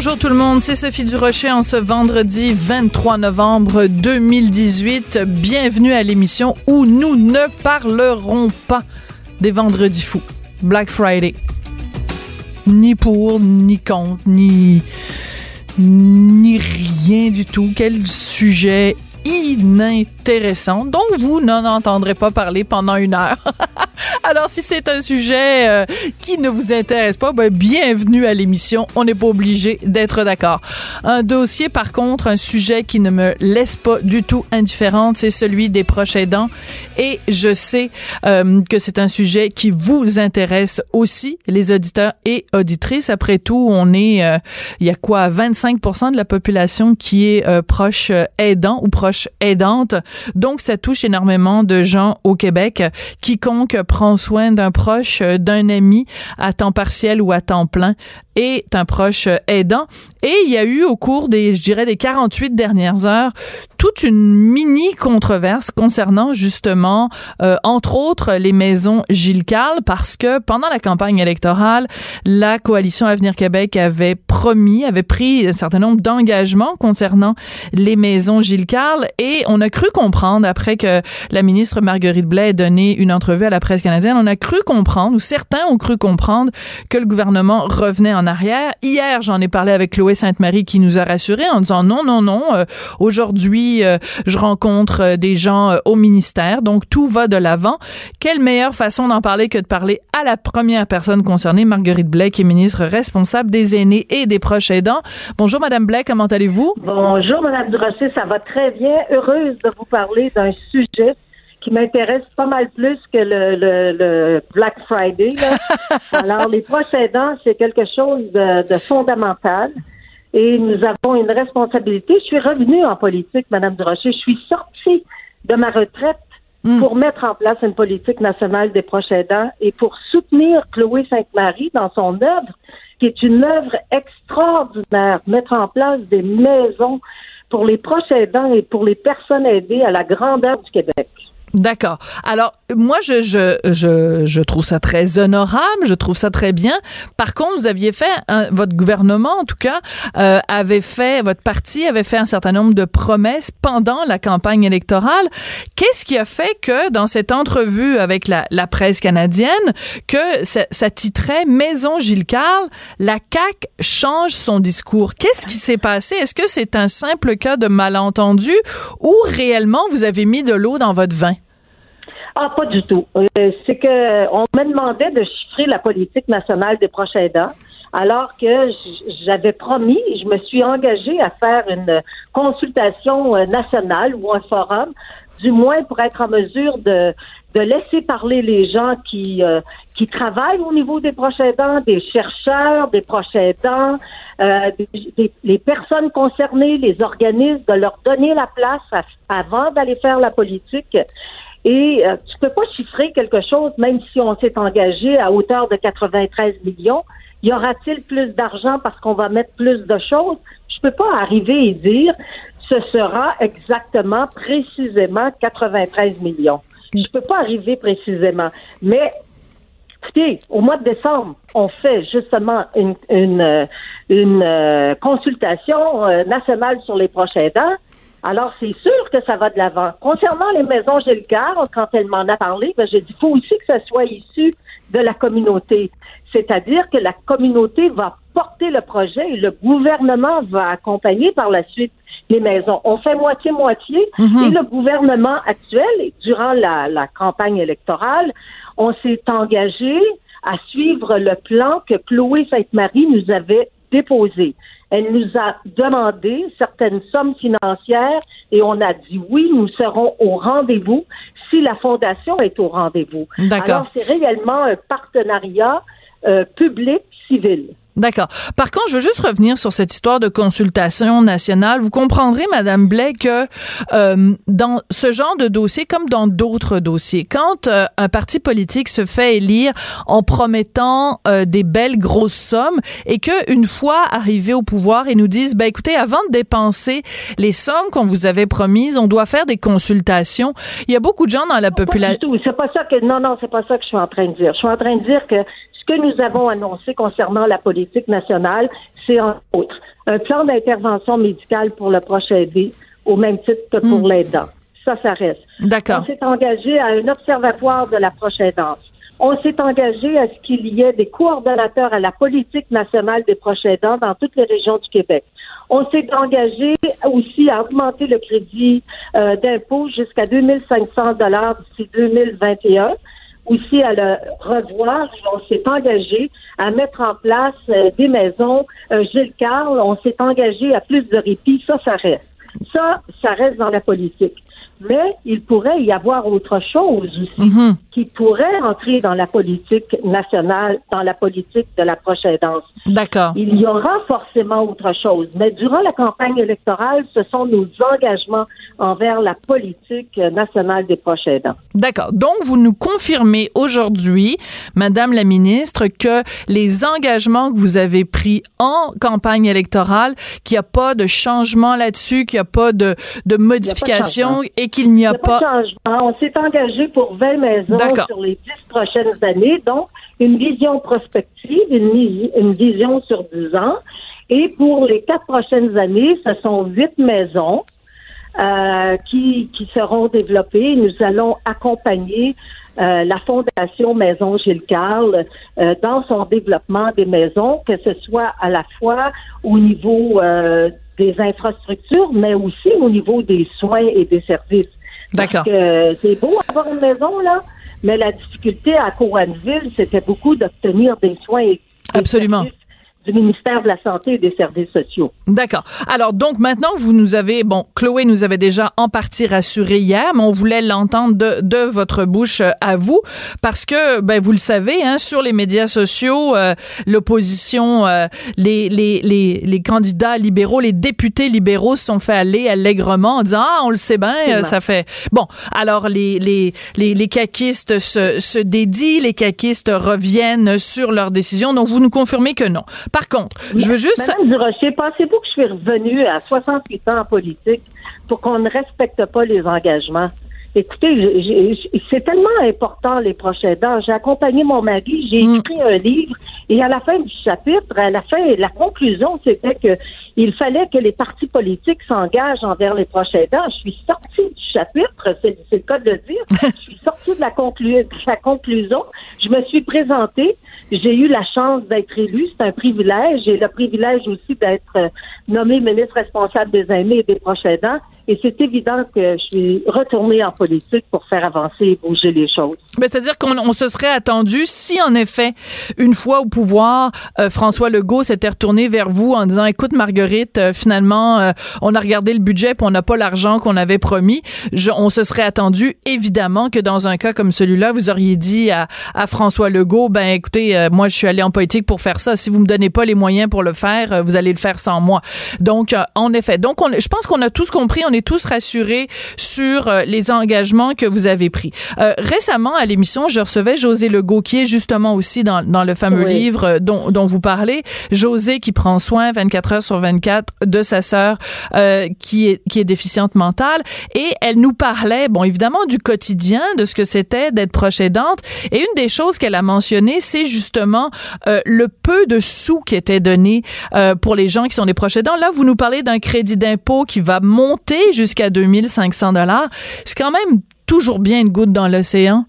Bonjour tout le monde, c'est Sophie Durocher en ce vendredi 23 novembre 2018. Bienvenue à l'émission où nous ne parlerons pas des vendredis fous, Black Friday. Ni pour, ni contre, ni ni rien du tout. Quel sujet inintéressant dont vous n'en entendrez pas parler pendant une heure. Alors, si c'est un sujet euh, qui ne vous intéresse pas, ben, bienvenue à l'émission. On n'est pas obligé d'être d'accord. Un dossier, par contre, un sujet qui ne me laisse pas du tout indifférente, c'est celui des proches aidants. Et je sais euh, que c'est un sujet qui vous intéresse aussi, les auditeurs et auditrices. Après tout, on est, euh, il y a quoi, 25% de la population qui est proche aidant ou proche aidante. Donc, ça touche énormément de gens au Québec. Quiconque prend soin d'un proche, d'un ami à temps partiel ou à temps plein est un proche aidant. Et il y a eu au cours des, je dirais, des 48 dernières heures, toute une mini controverse concernant justement, euh, entre autres, les maisons Gilles Carle, parce que pendant la campagne électorale, la coalition Avenir Québec avait promis, avait pris un certain nombre d'engagements concernant les maisons Gilles Carle, et on a cru comprendre, après que la ministre Marguerite Blais ait donné une entrevue à la presse canadienne, on a cru comprendre, ou certains ont cru comprendre, que le gouvernement revenait en arrière. Hier, j'en ai parlé avec Chloé Sainte-Marie qui nous a rassuré en disant non, non, non, euh, aujourd'hui, euh, je rencontre euh, des gens au ministère, donc tout va de l'avant. Quelle meilleure façon d'en parler que de parler à la première personne concernée, Marguerite Blais, qui est ministre responsable des aînés et des proches aidants. Bonjour, Madame Blais, comment allez-vous? Bonjour, Madame Durocher, ça va très bien. Heureuse de vous parler d'un sujet qui m'intéresse pas mal plus que le, le, Black Friday. Alors, les proches aidants, c'est quelque chose de, fondamental. Et nous avons une responsabilité. Je suis revenue en politique, Madame Durocher. Je suis sortie de ma retraite hmm. pour mettre en place une politique nationale des proches aidants et pour soutenir Chloé Sainte-Marie dans son œuvre, qui est une œuvre extraordinaire, mettre en place des maisons pour les proches aidants et pour les personnes aidées à la grandeur du Québec. D'accord. Alors moi je, je je je trouve ça très honorable, je trouve ça très bien. Par contre, vous aviez fait votre gouvernement en tout cas euh, avait fait votre parti avait fait un certain nombre de promesses pendant la campagne électorale. Qu'est-ce qui a fait que dans cette entrevue avec la, la presse canadienne que ça, ça titrait Maison Gilles la CAC change son discours. Qu'est-ce qui s'est passé? Est-ce que c'est un simple cas de malentendu ou réellement vous avez mis de l'eau dans votre vin? Ah, pas du tout. Euh, c'est que on me demandait de chiffrer la politique nationale des proches aidants, alors que j'avais promis, je me suis engagée à faire une consultation euh, nationale ou un forum, du moins pour être en mesure de, de laisser parler les gens qui euh, qui travaillent au niveau des proches aidants, des chercheurs, des proches aidants, euh, les personnes concernées, les organismes, de leur donner la place avant d'aller faire la politique. Et euh, tu peux pas chiffrer quelque chose, même si on s'est engagé à hauteur de 93 millions. Y aura-t-il plus d'argent parce qu'on va mettre plus de choses? Je peux pas arriver et dire ce sera exactement, précisément 93 millions. Je peux pas arriver précisément. Mais écoutez, au mois de décembre, on fait justement une, une, une euh, consultation euh, nationale sur les prochains aidants. Alors, c'est sûr que ça va de l'avant. Concernant les maisons Gilles quand elle m'en a parlé, ben, j'ai dit, il faut aussi que ça soit issu de la communauté. C'est-à-dire que la communauté va porter le projet et le gouvernement va accompagner par la suite les maisons. On fait moitié-moitié mhm. et le gouvernement actuel, durant la, la campagne électorale, on s'est engagé à suivre le plan que Chloé Sainte-Marie nous avait déposé. Elle nous a demandé certaines sommes financières et on a dit oui, nous serons au rendez-vous si la fondation est au rendez-vous. Alors, c'est réellement un partenariat euh, public-civil. D'accord. Par contre, je veux juste revenir sur cette histoire de consultation nationale. Vous comprendrez, Madame Blais, que euh, dans ce genre de dossier, comme dans d'autres dossiers, quand euh, un parti politique se fait élire en promettant euh, des belles grosses sommes et que une fois arrivé au pouvoir, ils nous disent, ben écoutez, avant de dépenser les sommes qu'on vous avait promises, on doit faire des consultations. Il y a beaucoup de gens dans la population. C'est pas ça que non non, c'est pas ça que je suis en train de dire. Je suis en train de dire que que nous avons annoncé concernant la politique nationale, c'est entre autres un plan d'intervention médicale pour le prochain aidé, au même titre que pour hmm. l'aidant. Ça, ça reste. D'accord. On s'est engagé à un observatoire de la prochaine danse. On s'est engagé à ce qu'il y ait des coordonnateurs à la politique nationale des prochains dents dans toutes les régions du Québec. On s'est engagé aussi à augmenter le crédit euh, d'impôt jusqu'à 2500 dollars d'ici 2021 aussi à le revoir. On s'est engagé à mettre en place euh, des maisons. Euh, Gilles Carle, on s'est engagé à plus de répit. Ça, ça reste. Ça, ça reste dans la politique mais il pourrait y avoir autre chose aussi mhm. qui pourrait entrer dans la politique nationale, dans la politique de la prochaine danse. D'accord. Il y aura forcément autre chose, mais durant la campagne électorale, ce sont nos engagements envers la politique nationale des prochains dents. D'accord. Donc, vous nous confirmez aujourd'hui, Madame la ministre, que les engagements que vous avez pris en campagne électorale, qu'il n'y a pas de changement là-dessus, qu'il n'y a pas de, de modification et qu'il n'y a, pas... de changement. On s'est engagé pour 20 maisons sur les 10 prochaines années, donc une vision prospective, une, une vision sur 10 ans. Et pour les quatre prochaines années, ce sont 8 maisons euh, qui, qui seront développées. Nous allons accompagner euh, la Fondation Maison Gilles Carle euh, dans son développement des maisons, que ce soit à la fois au niveau des infrastructures, mais aussi au niveau des soins et des services. D'accord. c'est beau avoir une maison, là, mais la difficulté à Cowanville, c'était beaucoup d'obtenir des soins et Absolument du ministère de la Santé et des Services sociaux. D'accord. Alors, donc, maintenant, vous nous avez, bon, Chloé nous avait déjà en partie rassuré hier, mais on voulait l'entendre de, de votre bouche euh, à vous, parce que, ben, vous le savez, hein, sur les médias sociaux, euh, l'opposition, euh, les, les, les, les, candidats libéraux, les députés libéraux se sont fait aller allègrement en disant, ah, on le sait bien, ça fait... Bon, alors, les, les, les, les caquistes se, se dédient, les caquistes reviennent sur leurs décisions, donc vous nous confirmez que non. Par contre, je veux juste... Madame Durocher, pensez-vous que je suis revenue à 68 ans en politique pour qu'on ne respecte pas les engagements? Écoutez, c'est tellement important les prochains dents. J'ai accompagné mon mari, j'ai mm. écrit un livre et à la fin du chapitre, à la fin, la conclusion, c'était que il fallait que les partis politiques s'engagent envers les prochains dents. Je suis sortie du chapitre, c'est le cas de le dire. je suis sortie de la, de la conclusion. Je me suis présentée j'ai eu la chance d'être élue, c'est un privilège. J'ai le privilège aussi d'être euh, nommée ministre responsable des aînés et des proches aidants. Et c'est évident que je suis retournée en politique pour faire avancer et bouger les choses. Ben, c'est-à-dire qu'on se serait attendu si, en effet, une fois au pouvoir, euh, François Legault s'était retourné vers vous en disant, écoute, Marguerite, euh, finalement, on a regardé le budget puis on n'a pas l'argent qu'on avait promis. on se serait attendu, évidemment, que dans un cas comme celui-là, vous auriez dit à, à François Legault, ben, écoutez, euh, moi, je suis allé en politique pour faire ça. Si vous me donnez pas les moyens pour le faire, euh, vous allez le faire sans moi. Donc, euh, en effet. Donc, on, je pense qu'on a tous compris, on est tous rassurés sur les engagements que vous avez pris. récemment, à l'émission, je recevais José Legault, qui est justement aussi dans, dans le fameux livre dont, dont vous parlez. José qui prend soin 24 heures sur 24 de sa sœur qui est qui est déficiente mentale et elle nous parlait bon évidemment du quotidien de ce que c'était d'être proche aidante et une des choses qu'elle a mentionné c'est justement euh, le peu de sous qui était donné euh, pour les gens qui sont des proches aidants. Là, vous nous parlez d'un crédit d'impôt qui va monter jusqu'à 2500 dollars. C'est quand même toujours bien une goutte dans l'océan.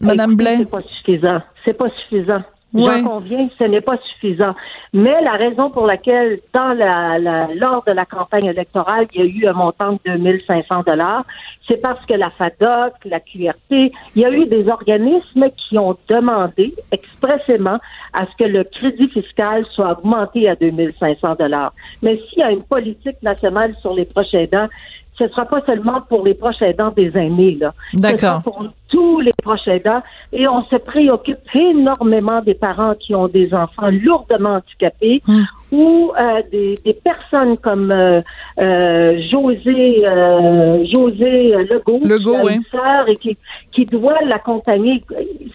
Madame Blais? C'est pas suffisant. C'est pas suffisant. J'en conviens, ce n'est pas suffisant. Mais la raison pour laquelle, dans la, lors de la campagne électorale, il y a eu un montant de 2500 dollars, c'est parce que la FADOC, la QRT, il y a eu des organismes qui ont demandé expressément à ce que le crédit fiscal soit augmenté à 2500 dollars. Mais s'il y a une politique nationale sur les prochains dents ce ne sera pas seulement pour les proches aidants des aînés, là. D'accord. pour tous les proches aidants. Et on se préoccupe énormément des parents qui ont des enfants lourdement handicapés Hmm. ou euh, des, des personnes comme euh, euh, José euh, José Legault, Legault, qui a oui. une sœur et qui, qui doit l'accompagner.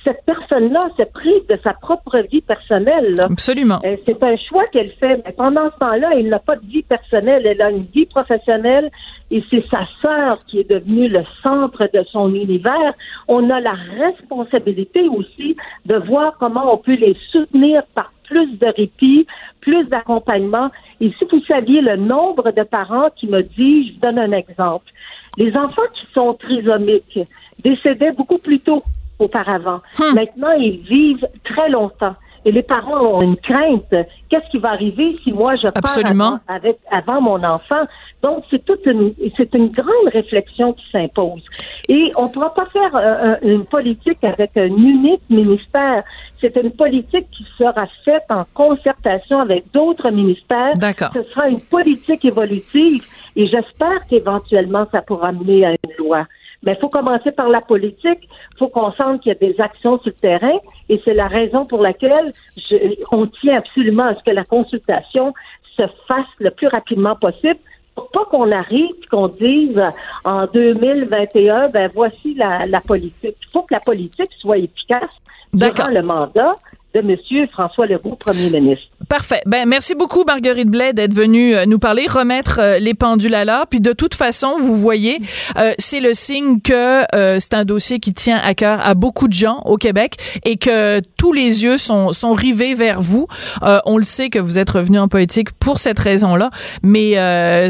Cette personne-là se prive de sa propre vie personnelle. là. Absolument. Euh, c'est un choix qu'elle fait, mais pendant ce temps-là, elle n'a pas de vie personnelle, elle a une vie professionnelle et c'est sa sœur qui est devenue le centre de son univers. On a la responsabilité aussi de voir comment on peut les soutenir par plus de répit, plus d'accompagnement. Et si vous saviez le nombre de parents qui me disent, je vous donne un exemple, les enfants qui sont trisomiques décédaient beaucoup plus tôt auparavant. Maintenant, ils vivent très longtemps. Et les parents ont une crainte. Qu'est-ce qui va arriver si moi je pars Absolument. avant, avec, avant mon enfant? Donc, c'est toute une, c'est une grande réflexion qui s'impose. Et on ne pourra pas faire euh, un- une politique avec un unique ministère. C'est une politique qui sera faite en concertation avec d'autres ministères. D'accord. Ce sera une politique évolutive et j'espère qu'éventuellement ça pourra mener à une loi. Mais il faut commencer par la politique. Il faut qu'on sente qu'il y a des actions sur le terrain et c'est la raison pour laquelle je- on tient absolument à ce que la consultation se fasse le plus rapidement possible pour pas qu'on arrive qu'on dise en 2021, ben voici la, la politique. Il faut que la politique soit efficace durant le mandat de M. François Legault, premier ministre. Parfait. Ben merci beaucoup Marguerite Blais d'être venue euh, nous parler, remettre euh, les pendules à l'heure. Puis de toute façon, vous voyez, euh, c'est le signe que euh, c'est un dossier qui tient à cœur à beaucoup de gens au Québec et que tous les yeux sont sont rivés vers vous. Euh, on le sait que vous êtes revenu en politique pour cette raison-là, mais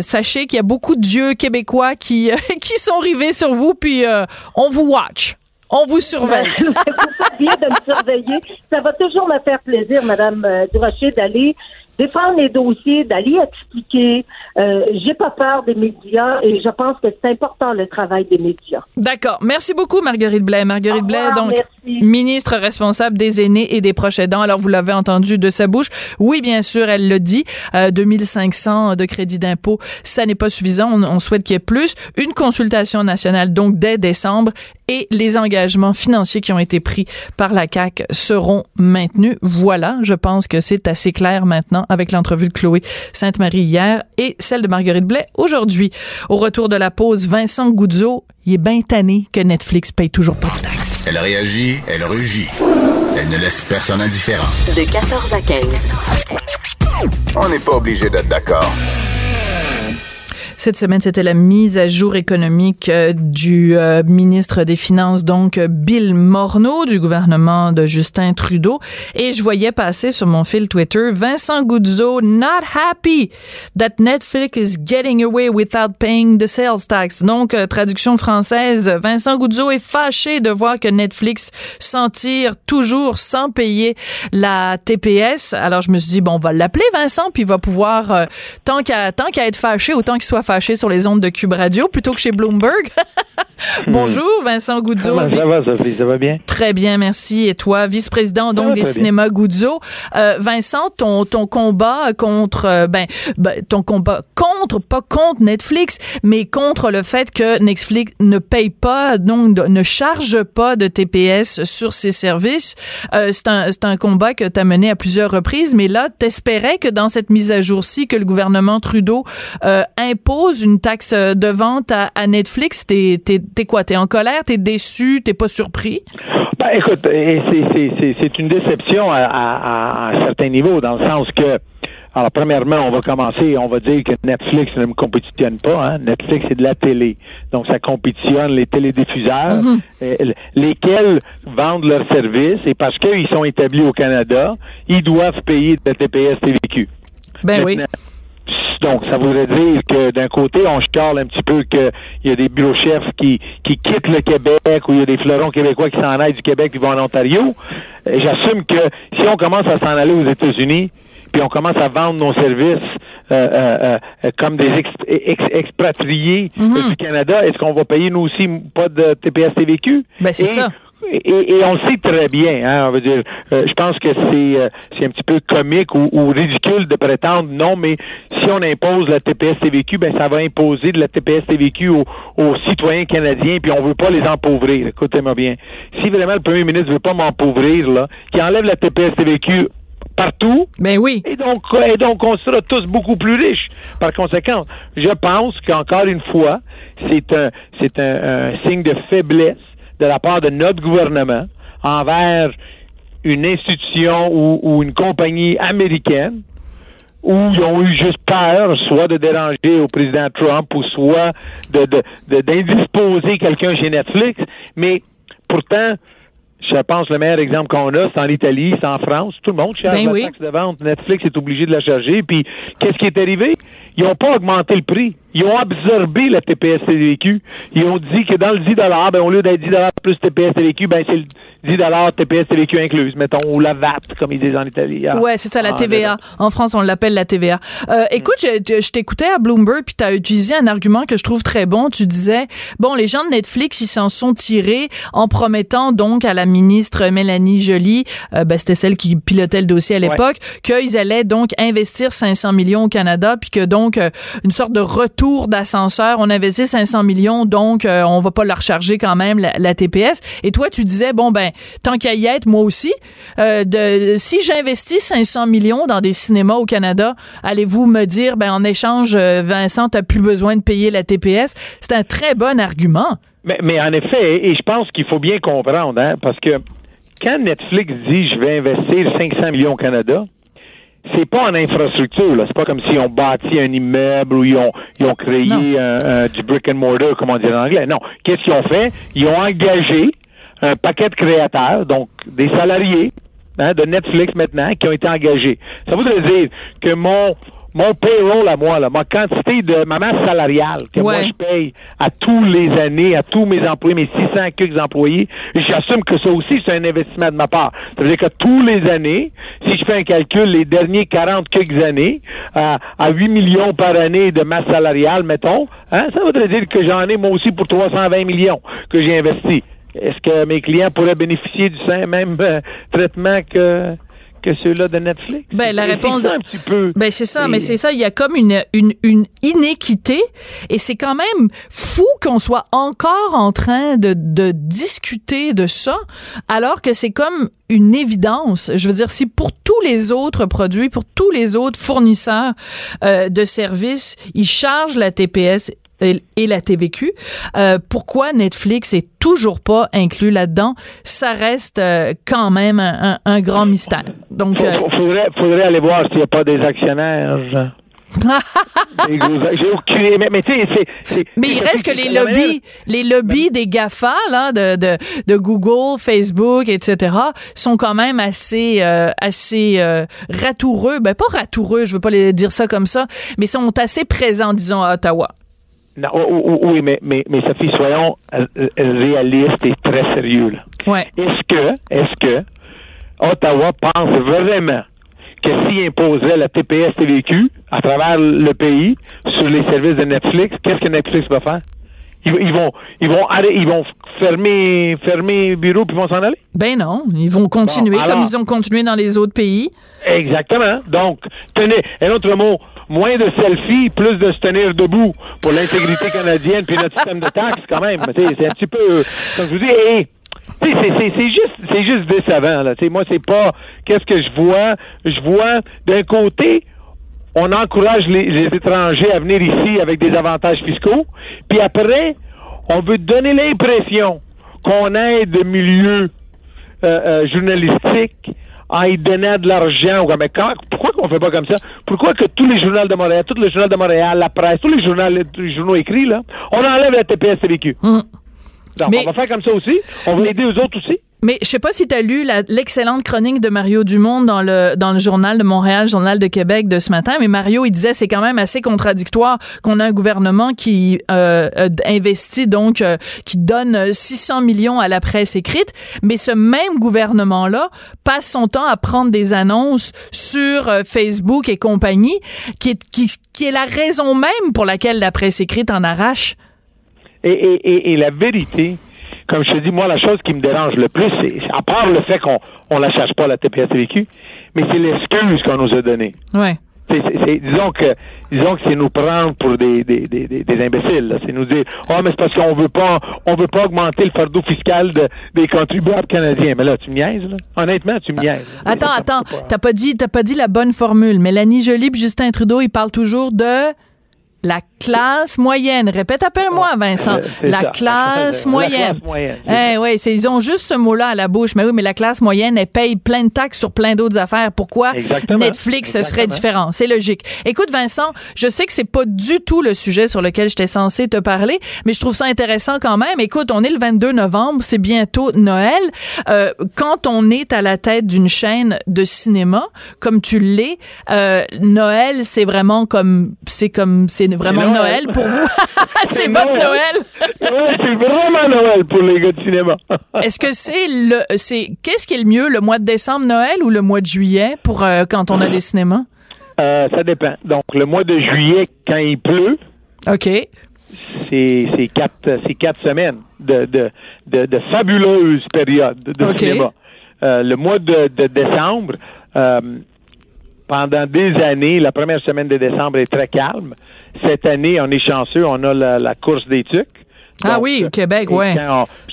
sachez qu'il y a beaucoup de yeux québécois qui qui sont rivés sur vous. Puis on vous watch. On vous surveille. vous de me surveiller. Ça va toujours me faire plaisir, Madame euh, Durocher, d'aller défendre les dossiers, d'aller expliquer. Euh, J'ai pas peur des médias et je pense que c'est important le travail des médias. D'accord. Merci beaucoup, Marguerite Blais. Marguerite Au Blais, revoir, donc, merci. ministre responsable des aînés et des proches aidants. Alors, vous l'avez entendu de sa bouche. Oui, bien sûr, elle le dit. Euh, 2500 de crédit d'impôt, ça n'est pas suffisant. On, on souhaite qu'il y ait plus. Une consultation nationale, donc, dès décembre et les engagements financiers qui ont été pris par la CAC seront maintenus. Voilà. Je pense que c'est assez clair maintenant avec l'entrevue de Chloé Sainte-Marie hier et celle de Marguerite Blais aujourd'hui. Au retour de la pause, Vincent Goudzo, il est bien tanné que Netflix paye toujours pas de taxes. Elle réagit, elle rugit. Elle ne laisse personne indifférent. De 14 à 15. On n'est pas obligé d'être d'accord. Cette semaine, c'était la mise à jour économique euh, du euh, ministre des Finances, donc Bill Morneau, du gouvernement de Justin Trudeau. Et je voyais passer sur mon fil Twitter Vincent Guzzo, not happy that Netflix is getting away without paying the sales tax. Donc, euh, traduction française, Vincent Guzzo est fâché de voir que Netflix s'en tire toujours sans payer la TPS. Alors, je me suis dit, bon, on va l'appeler Vincent, puis il va pouvoir, euh, tant qu'à tant qu'à être fâché, autant qu'il soit fâché sur les ondes de Cube Radio plutôt que chez Bloomberg. Bonjour, Vincent Goudzo. Comment ça va, Sophie? Ça va bien? Très bien, merci. Et toi, vice-président donc des très bien. cinémas Goudzo. Euh, Vincent, ton ton combat contre euh, ben, ben, ton combat contre pas contre Netflix, mais contre le fait que Netflix ne paye pas donc ne charge pas de TPS sur ses services. Euh, c'est un c'est un combat que tu as mené à plusieurs reprises, mais là, t'espérais que dans cette mise à jour-ci que le gouvernement Trudeau euh, impose une taxe de vente à, à Netflix, t'es quoi? T'es en colère? T'es déçu? T'es pas surpris? Ben, écoute, c'est- c'est- c'est c'est une déception à, à- à- à un certain niveau, dans le sens que, alors, premièrement, on va commencer, on va dire que Netflix ne me compétitionne pas. Hein. Netflix, c'est de la télé. Donc, ça compétitionne les télédiffuseurs, euh, lesquels vendent leurs services, et parce qu'ils sont établis au Canada, ils doivent payer de la TPS TVQ. Ben oui. Donc, ça voudrait dire que d'un côté, on chiale un petit peu qu'il y a des bureaux chefs qui, qui quittent le Québec ou il y a des fleurons québécois qui s'en aillent du Québec qui vont en Ontario. J'assume que si on commence à s'en aller aux États-Unis, puis on commence à vendre nos services euh, euh, euh, comme des ex- ex- expatriés Mhm. euh, du Canada, est-ce qu'on va payer nous aussi pas de TPS TVQ? Ben, c'est Et ça. Et, et, on le sait très bien, hein, on veut dire, euh, je pense que c'est euh, c'est un petit peu comique ou, ou, ridicule de prétendre non, mais si on impose la TPS-TVQ, ben ça va imposer de la TPS-TVQ aux, aux, citoyens canadiens, puis on veut pas les empauvrir. Écoutez-moi bien. Si vraiment le premier ministre veut pas m'empauvrir, là, qui enlève la TPS-TVQ partout. Ben oui. Et donc, et donc, on sera tous beaucoup plus riches. Par conséquent, je pense qu'encore une fois, c'est un, c'est un, un signe de faiblesse de la part de notre gouvernement envers une institution ou, ou une compagnie américaine où ils ont eu juste peur, soit de déranger au président Trump ou soit de, de, d'indisposer quelqu'un chez Netflix. Mais pourtant, je pense le meilleur exemple qu'on a, c'est en Italie, c'est en France. Tout le monde cherche ben la oui. taxe de vente. Netflix est obligé de la charger. Puis, qu'est-ce qui est arrivé? Ils n'ont pas augmenté le prix. Ils ont absorbé la TPS-TVQ. Ils ont dit que dans le 10 ben, au lieu d'être 10 plus TPS-TVQ, ben, c'est le 10 TPS-TVQ incluse, mettons, ou la VAT, comme ils disent en Italie. Ah, ouais, c'est ça, la ah, TVA. En France, on l'appelle la TVA. Euh, écoute, je, je t'écoutais à Bloomberg, puis tu as utilisé un argument que je trouve très bon. Tu disais, bon, les gens de Netflix, ils s'en sont tirés en promettant donc à la ministre Mélanie Joly, euh, ben, c'était celle qui pilotait le dossier à l'époque, ouais. qu'ils allaient donc investir 500 millions au Canada, puis que donc, euh, une sorte de retour d'ascenseur, on investit 500 millions, donc euh, on va pas leur charger quand même la, la, TPS. Et toi, tu disais, bon, ben, tant qu'à y être, moi aussi, euh, si j'investis 500 millions dans des cinémas au Canada, allez-vous me dire, ben, en échange, euh, Vincent, t'as plus besoin de payer la TPS? C'est un très bon argument. Mais, mais en effet, et je pense qu'il faut bien comprendre, hein, parce que quand Netflix dit je vais investir 500 millions au Canada, c'est pas en infrastructure, là. C'est pas comme s'ils ont bâti un immeuble ou ils ont, ils ont créé du brick and mortar, comme on dit en anglais. Non. Qu'est-ce qu'ils ont fait? Ils ont engagé un paquet de créateurs, donc des salariés hein, de Netflix maintenant, qui ont été engagés. Ça voudrait dire que mon mon payroll à moi, là, ma quantité de ma masse salariale que ouais. moi je paye à tous les années, à tous mes employés, mes 600 quelques employés, j'assume que ça aussi c'est un investissement de ma part. Ça veut dire que tous les années, si je fais un calcul, les derniers 40 quelques années, à, à 8 millions par année de masse salariale, mettons, hein, ça voudrait dire que j'en ai moi aussi pour 320 millions que j'ai investi. Est-ce que mes clients pourraient bénéficier du même euh, traitement que que ceux-là de Netflix? Ben, la réponse. un petit peu. Ben, c'est ça, mais c'est ça. Il y a comme une, une, une inéquité et c'est quand même fou qu'on soit encore en train de, de discuter de ça alors que c'est comme une évidence. Je veux dire, si pour tous les autres produits, pour tous les autres fournisseurs euh, de services, ils chargent la TPS et la TVQ. Euh, pourquoi Netflix est toujours pas inclus là-dedans? Ça reste euh, quand même un, un, un, grand mystère. Donc, euh, faudrait, faudrait aller voir s'il n'y a pas des actionnaires. J'ai. Mais, mais tu sais, Mais il reste que les lobbies, les lobbies des GAFA, là, de, de, de, Google, Facebook, etc., sont quand même assez, euh, assez euh, ratoureux. Ben, pas ratoureux, je veux pas les dire ça comme ça, mais sont assez présents, disons, à Ottawa. Non, oui, mais, mais, mais Sophie, soyons réalistes et très sérieux. Ouais. Est-ce que, est-ce que Ottawa pense vraiment que s'il imposerait la TPS-TVQ à travers le pays sur les services de Netflix, qu'est-ce que Netflix va faire? Ils, ils, vont, ils vont, ils vont fermer, fermer le bureau puis vont s'en aller? Ben non, ils vont continuer bon, alors, comme ils ont continué dans les autres pays. Exactement. Donc, tenez, un autre mot, moins de selfies, plus de se tenir debout pour l'intégrité canadienne puis notre système de taxes quand même. C'est un petit peu, comme je vous dis, c'est juste, c'est juste décevant. Là. T'sais, moi, c'est pas qu'est-ce que je vois? Je vois d'un côté, on encourage les, les, étrangers à venir ici avec des avantages fiscaux, puis après, on veut donner l'impression qu'on aide le milieu euh, euh, journalistique en y donnant de l'argent. Mais quand, pourquoi qu'on fait pas comme ça? Pourquoi que tous les journaux de Montréal, tous les journaux de Montréal, la presse, tous les journaux, les journaux écrits, là, on enlève la TPS-TVQ? Mmh. Mais, on va faire comme ça aussi. On va aider eux autres aussi. Mais je sais pas si tu as lu l'excellente chronique de Mario Dumont dans le dans le journal de Montréal, journal de Québec de ce matin. Mais Mario, il disait c'est quand même assez contradictoire qu'on a un gouvernement qui euh, investit donc euh, qui donne 600 millions à la presse écrite, mais ce même gouvernement là passe son temps à prendre des annonces sur euh, Facebook et compagnie, qui est qui, qui est la raison même pour laquelle la presse écrite en arrache. Et, et, et, et la vérité, comme je te dis, moi, la chose qui me dérange le plus, c'est, à part le fait qu'on on la cherche pas, la TPS-TVQ, mais c'est l'excuse qu'on nous a donnée. Ouais. C'est, c'est- c'est- disons que disons que c'est nous prendre pour des, des, des, des, imbéciles. là. C'est nous dire Oh, mais c'est parce qu'on veut pas on veut pas augmenter le fardeau fiscal de- des contribuables canadiens. Mais là, tu me niaises, là. Honnêtement, tu me niaises. Attends, attends, t'as pas dit, t'as pas dit la bonne formule. Mélanie Joly, puis Justin Trudeau, ils parlent toujours de la classe moyenne. Répète après moi, Vincent. La classe La moyenne. classe moyenne, Eh ouais, c'est- ils ont juste ce mot-là à la bouche. Mais oui, mais la classe moyenne, elle paye plein de taxes sur plein d'autres affaires. Pourquoi? Exactement. Netflix, ce serait Exactement. différent? C'est logique. Écoute, Vincent, je sais que c'est pas du tout le sujet sur lequel j'étais censé te parler, mais je trouve ça intéressant quand même. Écoute, on est le 22 novembre, c'est bientôt Noël. Euh, quand on est à la tête d'une chaîne de cinéma, comme tu l'es, euh, Noël, c'est vraiment comme, c'est comme, c'est vraiment Noël. Noël pour vous. c'est C'est votre Noël. Noël. C'est vraiment Noël pour les gars de cinéma. Est-ce que c'est le, c'est, qu'est-ce qui est le mieux, le mois de décembre, Noël ou le mois de juillet pour euh, quand on a des cinémas? Euh, ça dépend. Donc, le mois de juillet, quand il pleut, OK. c'est c'est quatre, c'est quatre semaines de, de, de, de fabuleuses périodes de cinéma. Euh, le mois de, de décembre, euh, pendant des années, la première semaine de décembre est très calme. Cette année, on est chanceux, on a la, course des tucs. Ah oui, au Québec, on-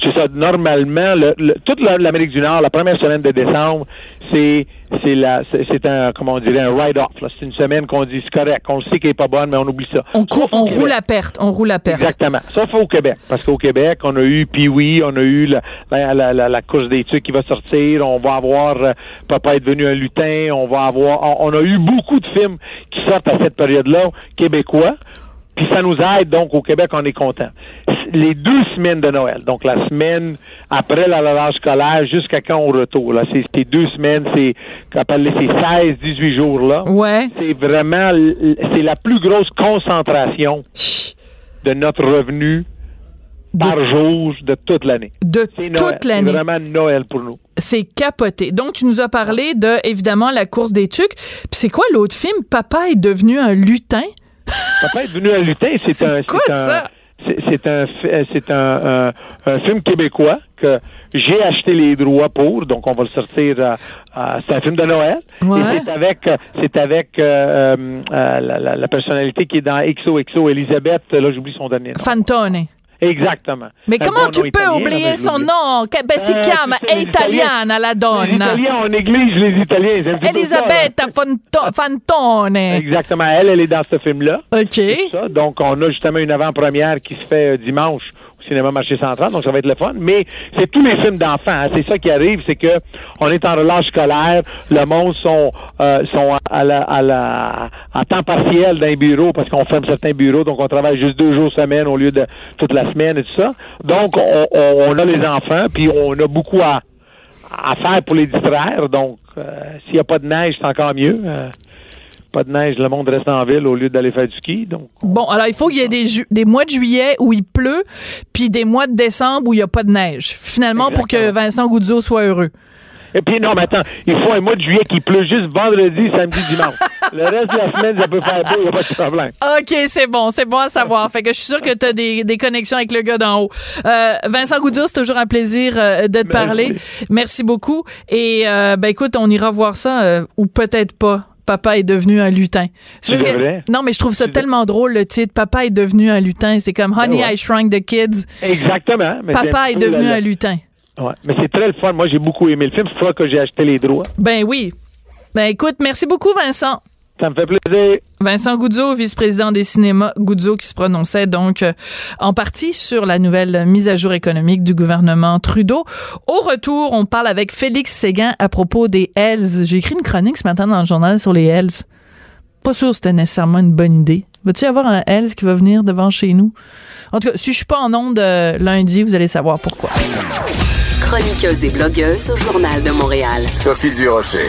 C'est ça, normalement, le, le- toute la- l'Amérique du Nord, la première semaine de décembre, c'est c'est la c'est c'est un comment on dirait un write-off. C'est une semaine qu'on dit c'est correct, on le sait qu'elle est pas bonne, mais on oublie ça. On, Sauf au on roule à perte. On roule à perte. Exactement. Sauf au Québec. Parce qu'au Québec, on a eu Pee-Wee, on a eu la, la, la, la- la course des tucs qui va sortir, on va avoir euh, Papa est devenu un lutin, on va avoir... On, on a eu beaucoup de films qui sortent à cette période-là, québécois, puis ça nous aide, donc au Québec, on est content. Les deux semaines de Noël, donc la semaine après la lavage scolaire jusqu'à quand on retourne, là, c'est ces deux semaines, c'est qu'on appelle ces 16-18 jours-là, Ouais. c'est vraiment... C'est la plus grosse concentration de notre revenu De- par jour de toute l'année. De toute l'année. C'est vraiment Noël pour nous. C'est capoté. Donc, tu nous as parlé de, évidemment, la course des tucs. Puis c'est quoi l'autre film? Papa est devenu un lutin? Papa est devenu un lutin. C'est un. c'est un-? C'est un, euh, c'est un, film québécois que j'ai acheté les droits pour, donc on va le sortir. euh, euh, c'est un film de Noël. Ouais. Et c'est avec, euh, c'est avec euh, euh, euh, la, la- la personnalité qui est dans XOXO, Elisabeth. Là, j'oublie son dernier nom. Fantone. Exactement. Mais comment bon tu peux italien, oublier je son nom? Ben, si Euh, chiama ça, les italiana la Les donna. Italiens, on néglige les Italiens. ça. Elisabetta Fonto- Fantone. Exactement. Elle, elle est dans ce film-là. OK. Ça. Donc, on a justement une avant-première qui se fait euh, dimanche cinéma Marché Central, donc ça va être le fun. Mais c'est tous les films d'enfants. hein. C'est ça qui arrive, c'est que on est en relâche scolaire, le monde sont euh, sont à la, à la à temps partiel dans les bureaux parce qu'on ferme certains bureaux, donc on travaille juste deux jours semaine au lieu de toute la semaine et tout ça. Donc, on, on- on a les enfants, puis on a beaucoup à à faire pour les distraire. Donc, euh, s'il n'y a pas de neige, c'est encore mieux. Euh, pas de neige, le monde reste en ville au lieu d'aller faire du ski. Donc, Bon, alors il faut qu'il y ait des, mois de juillet où il pleut, puis des mois de décembre où il n'y a pas de neige. Finalement, pour que. Vincent Goudzo soit heureux. Et puis non, mais attends, il faut un mois de juillet qui pleut juste vendredi, samedi, dimanche. Le reste de la semaine, ça peut faire beau, il n'y a pas de problème. OK, c'est bon, c'est bon à savoir. Fait que je suis sûr que tu as des, des connexions avec le gars d'en haut. Euh, Vincent Goudzo, c'est toujours un plaisir euh, de te Merci. parler. Merci beaucoup. Et euh, ben écoute, on ira voir ça, euh, ou peut-être pas. Papa est devenu un lutin. C'est que- non, mais je trouve ça tellement drôle, le titre. Papa est devenu un lutin. C'est comme Honey, Ben ouais. I Shrunk the Kids. Exactement. mais Papa est devenu la- un lutin. Ouais, mais c'est très le fun. Moi, j'ai beaucoup aimé le film. C'est pour ça que j'ai acheté les droits. Ben oui. Ben écoute, merci beaucoup, Vincent. Ça me fait plaisir. Vincent Goudzo, vice-président des cinémas Goudzo, qui se prononçait donc euh, en partie sur la nouvelle mise à jour économique du gouvernement Trudeau. Au retour, on parle avec Félix Séguin à propos des Hells. J'ai écrit une chronique ce matin dans le journal sur les Hells. Pas sûr que c'était nécessairement une bonne idée. Va-tu y avoir un Hells qui va venir devant chez nous? En tout cas, si je suis pas en onde euh, lundi, vous allez savoir pourquoi. Chroniqueuse et blogueuse au Journal de Montréal. Sophie Durocher.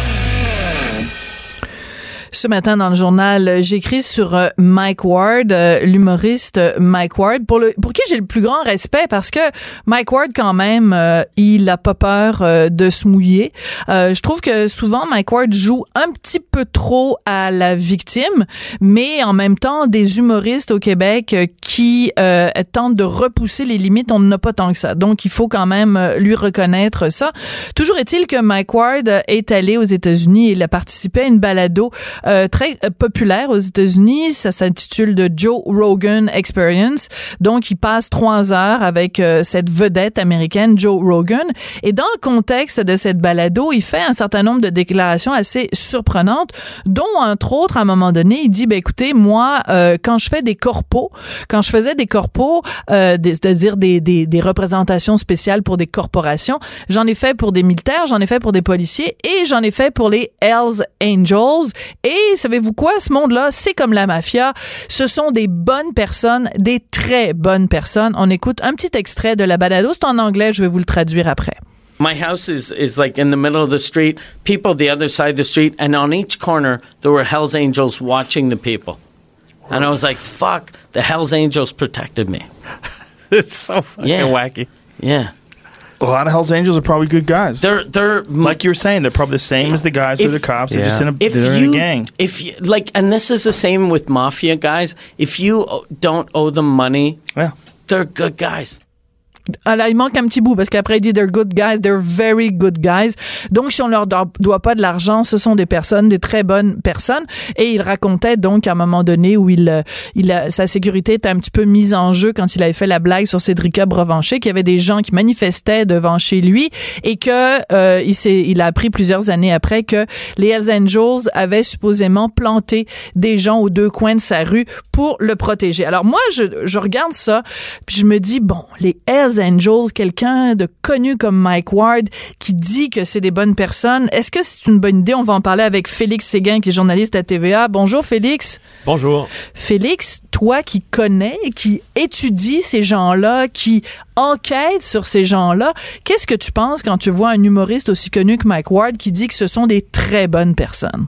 Ce matin dans le journal, euh, j'écris sur euh, Mike Ward, euh, l'humoriste Mike Ward, pour, le, pour qui j'ai le plus grand respect parce que Mike Ward, quand même, il a pas peur de se mouiller. je trouve que souvent, Mike Ward joue un petit peu trop à la victime, mais en même temps, des humoristes au Québec qui tentent de repousser les limites, on n'en a pas tant que ça. Donc, il faut quand même lui reconnaître ça. Toujours est-il que Mike Ward est allé aux États-Unis, il a participé à une balado euh, très euh, populaire aux États-Unis. Ça s'intitule The Joe Rogan Experience. Donc, il passe trois heures avec euh, cette vedette américaine, Joe Rogan. Et dans le contexte de cette balado, il fait un certain nombre de déclarations assez surprenantes, dont, entre autres, à un moment donné, il dit, ben, écoutez, moi, quand je fais des corpos, quand je faisais des corpos, c'est-à-dire des, des, des représentations spéciales pour des corporations, j'en ai fait pour des militaires, j'en ai fait pour des policiers et j'en ai fait pour les Hells Angels. Savez-vous quoi? Ce monde-là, c'est comme la mafia. Ce sont des bonnes personnes, des très bonnes personnes. On écoute un petit extrait de la balado. C'est en anglais, je vais vous le traduire après. My house is, is like in the middle of the street, people the other side of the street, and on each corner there were Hells Angels watching the people. And I was like, fuck, the Hells Angels protected me. it's so fucking Yeah. wacky. Yeah. A lot of Hell's Angels are probably good guys. They're they're like you were saying, they're probably the same as the guys who are the If- cops. They're just in a, if they're you in a gang. if you like and this is the same with mafia guys if you don't owe them money Yeah. they're good guys Ah là, il manque un petit bout parce qu'après il dit they're good guys, they're very good guys. Donc si on leur doit, pas de l'argent, ce sont des personnes, des très bonnes personnes. Et il racontait donc à un moment donné où il, euh, il a, sa sécurité était un petit peu mise en jeu quand il avait fait la blague sur Cédrica Brevanché, qu'il y avait des gens qui manifestaient devant chez lui et que euh, il s'est, il a appris plusieurs années après que les Hells Angels avaient supposément planté des gens aux deux coins de sa rue pour le protéger. Alors moi, je, je regarde ça, puis je me dis bon, les Hells Angels, quelqu'un de connu comme Mike Ward qui dit que c'est des bonnes personnes, est-ce que c'est une bonne idée? On va en parler avec Félix Séguin, qui est journaliste à TVA. Bonjour Félix. Bonjour. Félix, toi qui connais, qui étudie ces gens-là, qui enquête sur ces gens-là, qu'est-ce que tu penses quand tu vois un humoriste aussi connu que Mike Ward qui dit que ce sont des très bonnes personnes?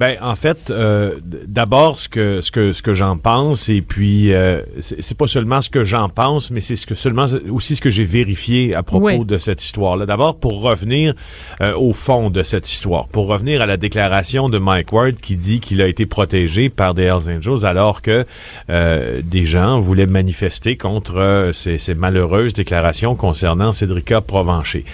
Ben en fait, euh, d'abord ce que ce que ce que j'en pense et puis euh, c'est pas seulement ce que j'en pense, mais c'est ce que seulement aussi ce que j'ai vérifié à propos Oui. de cette histoire-là. D'abord pour revenir euh, au fond de cette histoire, pour revenir à la déclaration de Mike Ward qui dit qu'il a été protégé par des Hells Angels alors que euh, des gens voulaient manifester contre ces, ces malheureuses déclarations concernant Cédrica Provencher.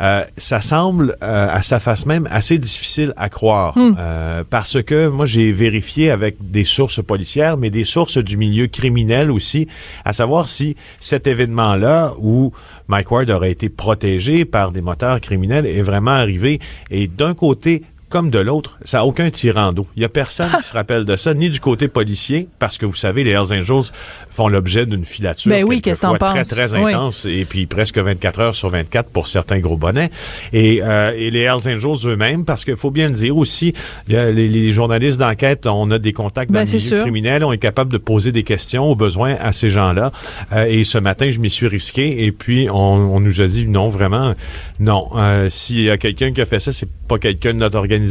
Euh, ça semble, euh, à sa face même, assez difficile à croire. Euh, parce que moi, j'ai vérifié avec des sources policières, mais des sources du milieu criminel aussi, à savoir si cet événement-là, où Mike Ward aurait été protégé par des moteurs criminels, est vraiment arrivé. Et d'un côté, comme de l'autre, ça n'a aucun tirant d'eau. Il y a personne qui se rappelle de ça, ni du côté policier, parce que vous savez, les Hells Angels font l'objet d'une filature Ben oui, qu'est-ce très, très Oui. intense, et puis presque 24 heures sur 24 pour certains gros bonnets. Et, euh, et les Hells Angels eux-mêmes, parce qu'il faut bien le dire aussi, y a les, les journalistes d'enquête, on a des contacts dans Ben, le milieu sûr. criminel, on est capable de poser des questions au besoin à ces gens-là. Euh, et ce matin, je m'y suis risqué, et puis on, on nous a dit non, vraiment, non. Euh, S'il y a quelqu'un qui a fait ça, c'est pas quelqu'un de notre organisation,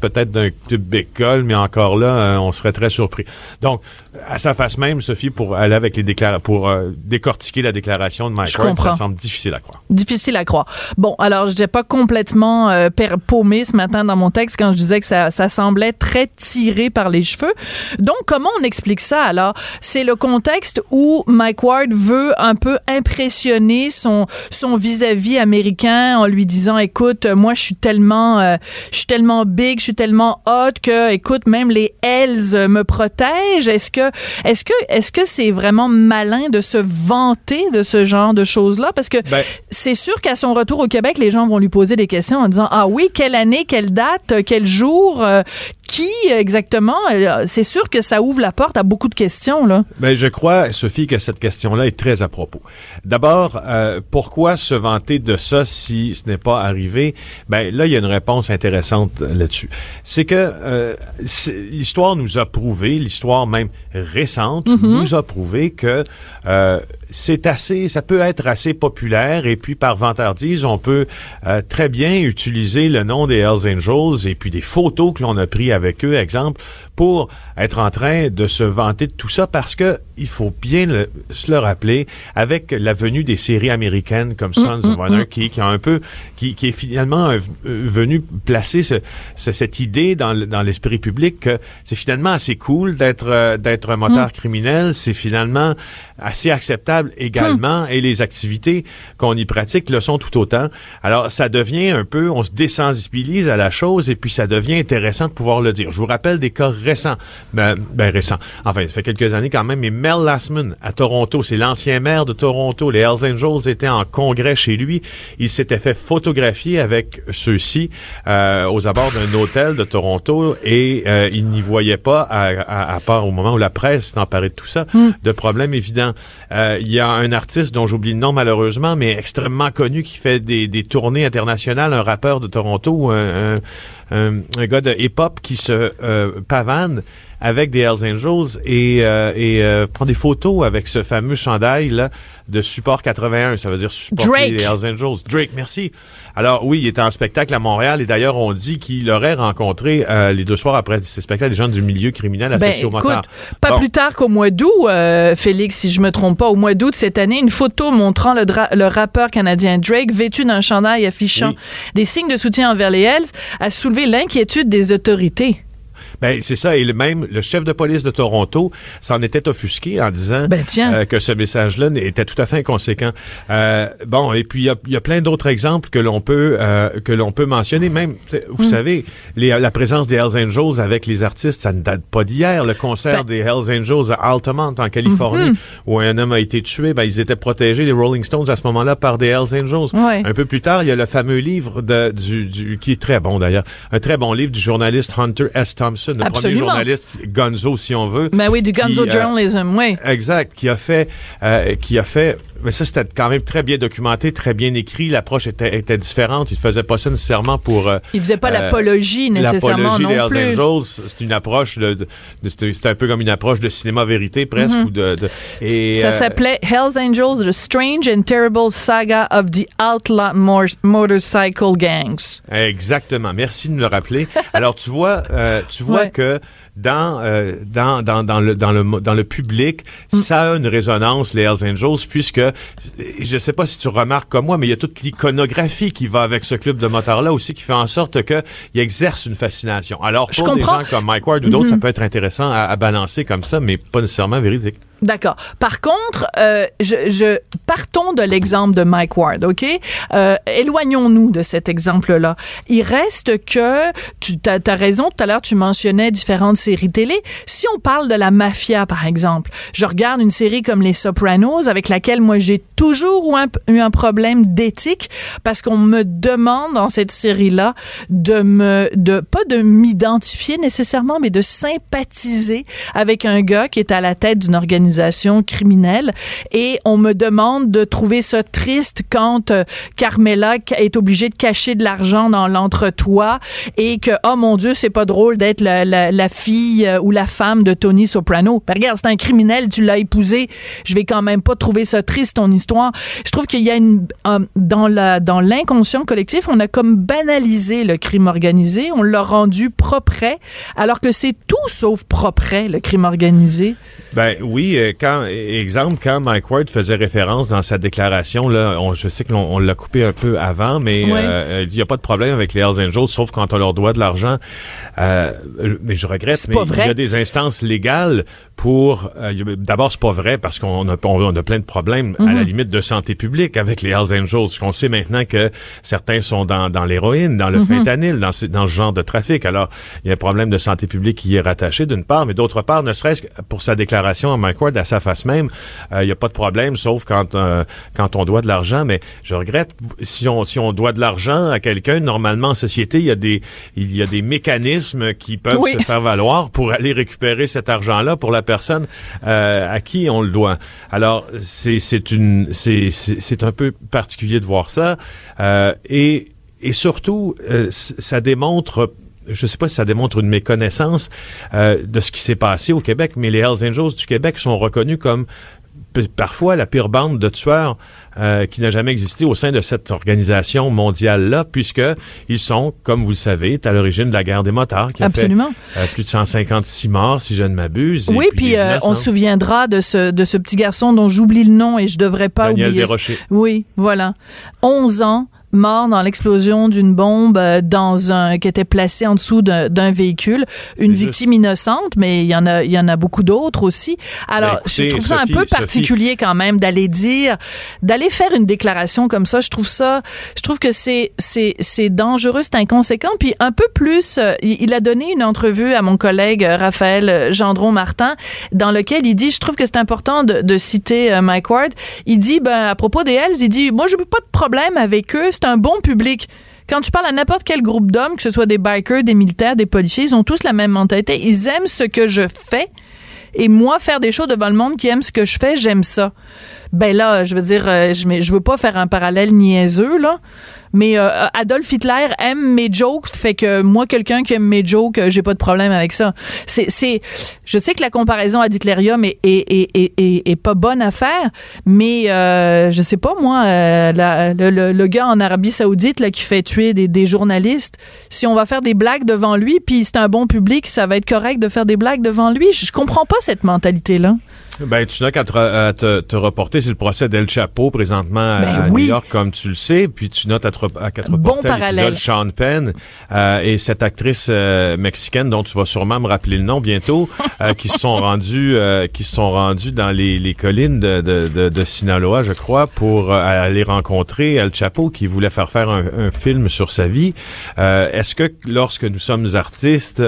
peut-être d'un type d'école, mais encore là, euh, on serait très surpris. Donc, à sa face même, Sophie, pour aller avec les déclarations, pour euh, décortiquer la déclaration de Mike Ward, ça semble difficile à croire. Difficile à croire. Bon, alors, je n'ai pas complètement euh, paumé ce matin dans mon texte quand je disais que ça, ça semblait très tiré par les cheveux. Donc, comment on explique ça alors? C'est le contexte où Mike Ward veut un peu impressionner son, son vis-à-vis américain en lui disant, écoute, moi, je suis tellement, euh, je suis tellement big, je suis tellement hot que, écoute, même les Hells me protègent. Est-ce que, est-ce que, est-ce que c'est vraiment malin de se vanter de ce genre de choses-là? Parce que Ben- c'est sûr qu'à son retour au Québec, les gens vont lui poser des questions en disant ah oui, quelle année, quelle date, euh, quel jour, euh, qui exactement? Euh, C'est sûr que ça ouvre la porte à beaucoup de questions là. Ben, je crois, Sophie, que cette question-là est très à propos. D'abord, euh, pourquoi se vanter de ça si ce n'est pas arrivé? Ben, là, il y a une réponse intéressante là-dessus. C'est que euh, l'histoire nous a prouvé, l'histoire même récente nous a prouvé que euh, c'est assez, ça peut être assez populaire et puis par vantardise, on peut euh, très bien utiliser le nom des Hells Angels et puis des photos que l'on a pris avec eux, exemple, pour être en train de se vanter de tout ça parce que il faut bien le- se le rappeler avec la venue des séries américaines comme Sons of Anarchy qui a un peu qui, qui est finalement euh, venu placer ce- ce- cette idée dans, dans l'esprit public que c'est finalement assez cool d'être euh, d'être un moteur criminel, c'est finalement assez acceptable également et les activités qu'on y pratique le sont tout autant. Alors ça devient un peu on se désensibilise à la chose et puis ça devient intéressant de pouvoir le dire. Je vous rappelle des cas récents, ben, ben récents. Enfin, ça fait quelques années quand même, mais Mel Lastman à Toronto, c'est l'ancien maire de Toronto. Les Hells Angels étaient en congrès chez lui. Il s'était fait photographier avec ceux-ci euh, aux abords d'un hôtel de Toronto et euh, il n'y voyait pas, à, à- à part au moment où la presse s'est emparée de tout ça, de problème évident. Euh, Il y a un artiste dont j'oublie le nom malheureusement, mais extrêmement connu qui fait des, des tournées internationales, un rappeur de Toronto, un, un- un- un gars de hip-hop qui se euh, pavane avec des Hells Angels et, euh, et euh, prend des photos avec ce fameux chandail là de support 81, ça veut dire supporter Drake. les Hells Angels. Drake, merci. Alors oui, il était en spectacle à Montréal et d'ailleurs on dit qu'il aurait rencontré euh, les deux soirs après ces spectacles des gens du milieu criminel Ben, associés au motard. pas Bon. plus tard qu'au mois d'août, euh, Félix, si je me trompe pas, au mois d'août cette année, une photo montrant le, rappeur canadien Drake vêtu d'un chandail affichant Oui. des signes de soutien envers les Hells a soulevé l'inquiétude des autorités. Ben, c'est ça. Et le même, le chef de police de Toronto s'en était offusqué en disant Ben, tiens. euh, que ce message-là était tout à fait inconséquent. Euh, bon, et puis il y a, il y a plein d'autres exemples que l'on peut euh, que l'on peut mentionner. Même, vous Hmm. savez, les- la présence des Hells Angels avec les artistes, ça ne date pas d'hier. Le concert Ben- des Hells Angels à Altamont, en Californie, Mhm. où un homme a été tué, ben, ils étaient protégés, les Rolling Stones, à ce moment-là, par des Hells Angels. Ouais. Un peu plus tard, il y a le fameux livre de, du, du- qui est très bon d'ailleurs, un très bon livre du journaliste Hunter S. Thompson, le premier Absolument. journaliste Gonzo, si on veut. Ben oui, du Gonzo Qui, euh, Journalism, oui. Exact, qui a fait, euh, qui a fait, mais ça c'était quand même très bien documenté, très bien écrit. L'approche était, était différente. Il faisait pas ça nécessairement pour. euh, Il faisait pas euh, l'apologie nécessairement L'apologie des Hells. Angels, c'est une approche de, de- de- c'était un peu comme une approche de cinéma vérité presque ou de, de- et Mhm. Ça euh, s'appelait Hells Angels, The Strange and Terrible Saga of the Outlaw Mor- Motorcycle Gangs. Exactement. Merci de me le rappeler. Alors tu vois, euh, tu vois Ouais. que dans, euh, dans dans dans le dans le dans le public, Mm. ça a une résonance les Hells Angels puisque je sais pas si tu remarques comme moi, mais il y a toute l'iconographie qui va avec ce club de motards là aussi qui fait en sorte que il exerce une fascination. Alors Je pour des comprends. gens comme Mike Ward ou d'autres, ça peut être intéressant à, à balancer comme ça, mais pas nécessairement véridique. D'accord. Par contre, euh, je, je partons de l'exemple de Mike Ward, ok? Euh, Éloignons-nous de cet exemple-là. Il reste que tu as, raison. Tout à l'heure, tu mentionnais différentes séries télé. Si on parle de la mafia, par exemple, je regarde une série comme Les Sopranos, avec laquelle moi j'ai toujours eu un, eu un problème d'éthique parce qu'on me demande dans cette série-là de me, de pas de m'identifier nécessairement, mais de sympathiser avec un gars qui est à la tête d'une organisation criminelle et on me demande de trouver ça triste quand euh, Carmela ca- est obligée de cacher de l'argent dans l'entretoit et que oh mon dieu c'est pas drôle d'être la, fille euh, ou la femme de Tony Soprano. Ben, regarde c'est un criminel tu l'as épousé je vais quand même pas trouver ça triste ton histoire. Je trouve qu'il y a une euh, dans dans l'inconscient collectif on a comme banalisé le crime organisé on l'a rendu propre alors que c'est tout sauf propre le crime organisé. Ben oui, euh, quand exemple quand Mike Ward faisait référence dans sa déclaration là, on- je sais que l'on on l'a coupé un peu avant, mais euh, il dit il y a pas de problème avec les Hells Angels, sauf quand on leur doit de l'argent. Euh, mais je regrette, mais il y a des instances légales pour. euh, D'abord, c'est pas vrai parce qu'on a, on a plein de problèmes à la Mhm. limite de santé publique avec les Hells Angels. On sait maintenant que certains sont dans, dans l'héroïne, dans le Mhm. fentanyl, dans, ce- dans ce genre de trafic. Alors, il y a un problème de santé publique qui y est rattaché d'une part, mais d'autre part, ne serait-ce que pour sa déclaration à Mike Ward, à sa face même, euh, il n'y a pas de problème, sauf quand euh, quand on doit de l'argent. Mais je regrette si on si on doit de l'argent à quelqu'un, normalement en société, il y a des il y a des mécanismes qui peuvent Oui. se faire valoir pour aller récupérer cet argent-là pour la personne euh, à qui on le doit. Alors c'est c'est une c'est un peu particulier de voir ça euh, et et surtout, euh, ça démontre je sais pas si ça démontre une méconnaissance euh, de ce qui s'est passé au Québec, mais les Hells Angels du Québec sont reconnus comme parfois la pire bande de tueurs euh, qui n'a jamais existé au sein de cette organisation mondiale-là, puisque ils sont, comme vous le savez, à l'origine de la guerre des motards, qui a Absolument. fait euh, plus de 156 morts, si je ne m'abuse. Oui, puis euh, on se souviendra de ce, de ce petit garçon dont j'oublie le nom et je devrais pas Daniel oublier. Desrochers. Oui, voilà. 11 ans mort dans l'explosion d'une bombe euh, dans un qui était placée en dessous d'un véhicule, une juste. victime innocente, mais il y en a il y en a beaucoup d'autres aussi. Alors, Ben, écoutez, je trouve ça un peu Sophie. particulier quand même d'aller dire d'aller faire une déclaration comme ça, je trouve ça je trouve que c'est c'est c'est dangereux, c'est inconséquent puis un peu plus euh, il, a donné une entrevue à mon collègue euh, Raphaël Gendron Martin dans lequel il dit je trouve que c'est important de, de citer Mike Ward, il dit ben à propos des Hells, il dit moi je veux pas de problème avec eux, un bon public. Quand tu parles à n'importe quel groupe d'hommes, que ce soit des bikers, des militaires, des policiers, ils ont tous la même mentalité. Ils aiment ce que je fais. Et moi, faire des choses devant le monde qui aime ce que je fais, j'aime ça. Ben là, je veux dire, euh, je, je veux pas faire un parallèle niaiseux, là. Mais euh, Adolf Hitler aime mes jokes, fait que moi, quelqu'un qui aime mes jokes, euh, j'ai pas de problème avec ça. C'est, c'est, je sais que la comparaison à Hitlerium est, est, est, est, est- pas bonne à faire, mais euh, je sais pas moi, euh, la- le, le- gars en Arabie Saoudite là qui fait tuer des, des journalistes, si on va faire des blagues devant lui, puis c'est un bon public, ça va être correct de faire des blagues devant lui. Je comprends pas cette mentalité là. Ben, tu n'as qu'à te, à te, te reporter sur le procès d'El Chapo présentement à- Ben à oui. New York, comme tu le sais, puis tu notes à te, à te Bon reporter à parallèle. Sean Penn euh, et cette actrice euh, mexicaine dont tu vas sûrement me rappeler le nom bientôt, euh, qui se sont rendus, euh, qui se sont rendus dans les, les collines de, de, de, de Sinaloa, je crois, pour euh, aller rencontrer El Chapo, qui voulait faire faire un, un film sur sa vie. Euh, Est-ce que lorsque nous sommes artistes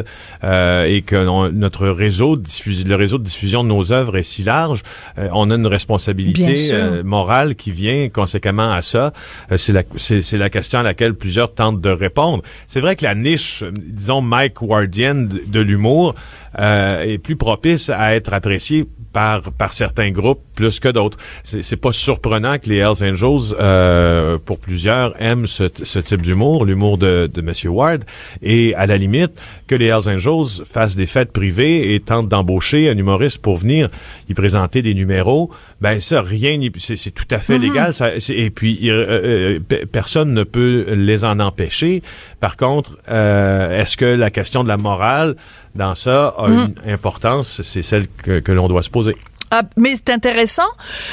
euh, et que on- notre réseau de diffusion, le réseau de diffusion de nos œuvres est large, euh, on a une responsabilité euh, morale qui vient conséquemment à ça. Euh, c'est la c'est la question à laquelle plusieurs tentent de répondre. C'est vrai que la niche, disons Mike Wardian de, de l'humour, euh, est plus propice à être appréciée par par certains groupes plus que d'autres. C'est c'est pas surprenant que les Hells Angels, euh, pour plusieurs, aiment ce, ce type d'humour, l'humour de, de Monsieur Ward, et à la limite que les Hells Angels fassent des fêtes privées et tentent d'embaucher un humoriste pour venir y présenter des numéros. Ben ça, rien, c'est tout à fait légal. Ça, c'est- et puis il- euh, euh, pe- personne ne peut les en empêcher. Par contre, euh, est-ce que la question de la morale dans ça a une importance? C'est celle que, que l'on doit se poser. Ah, mais c'est intéressant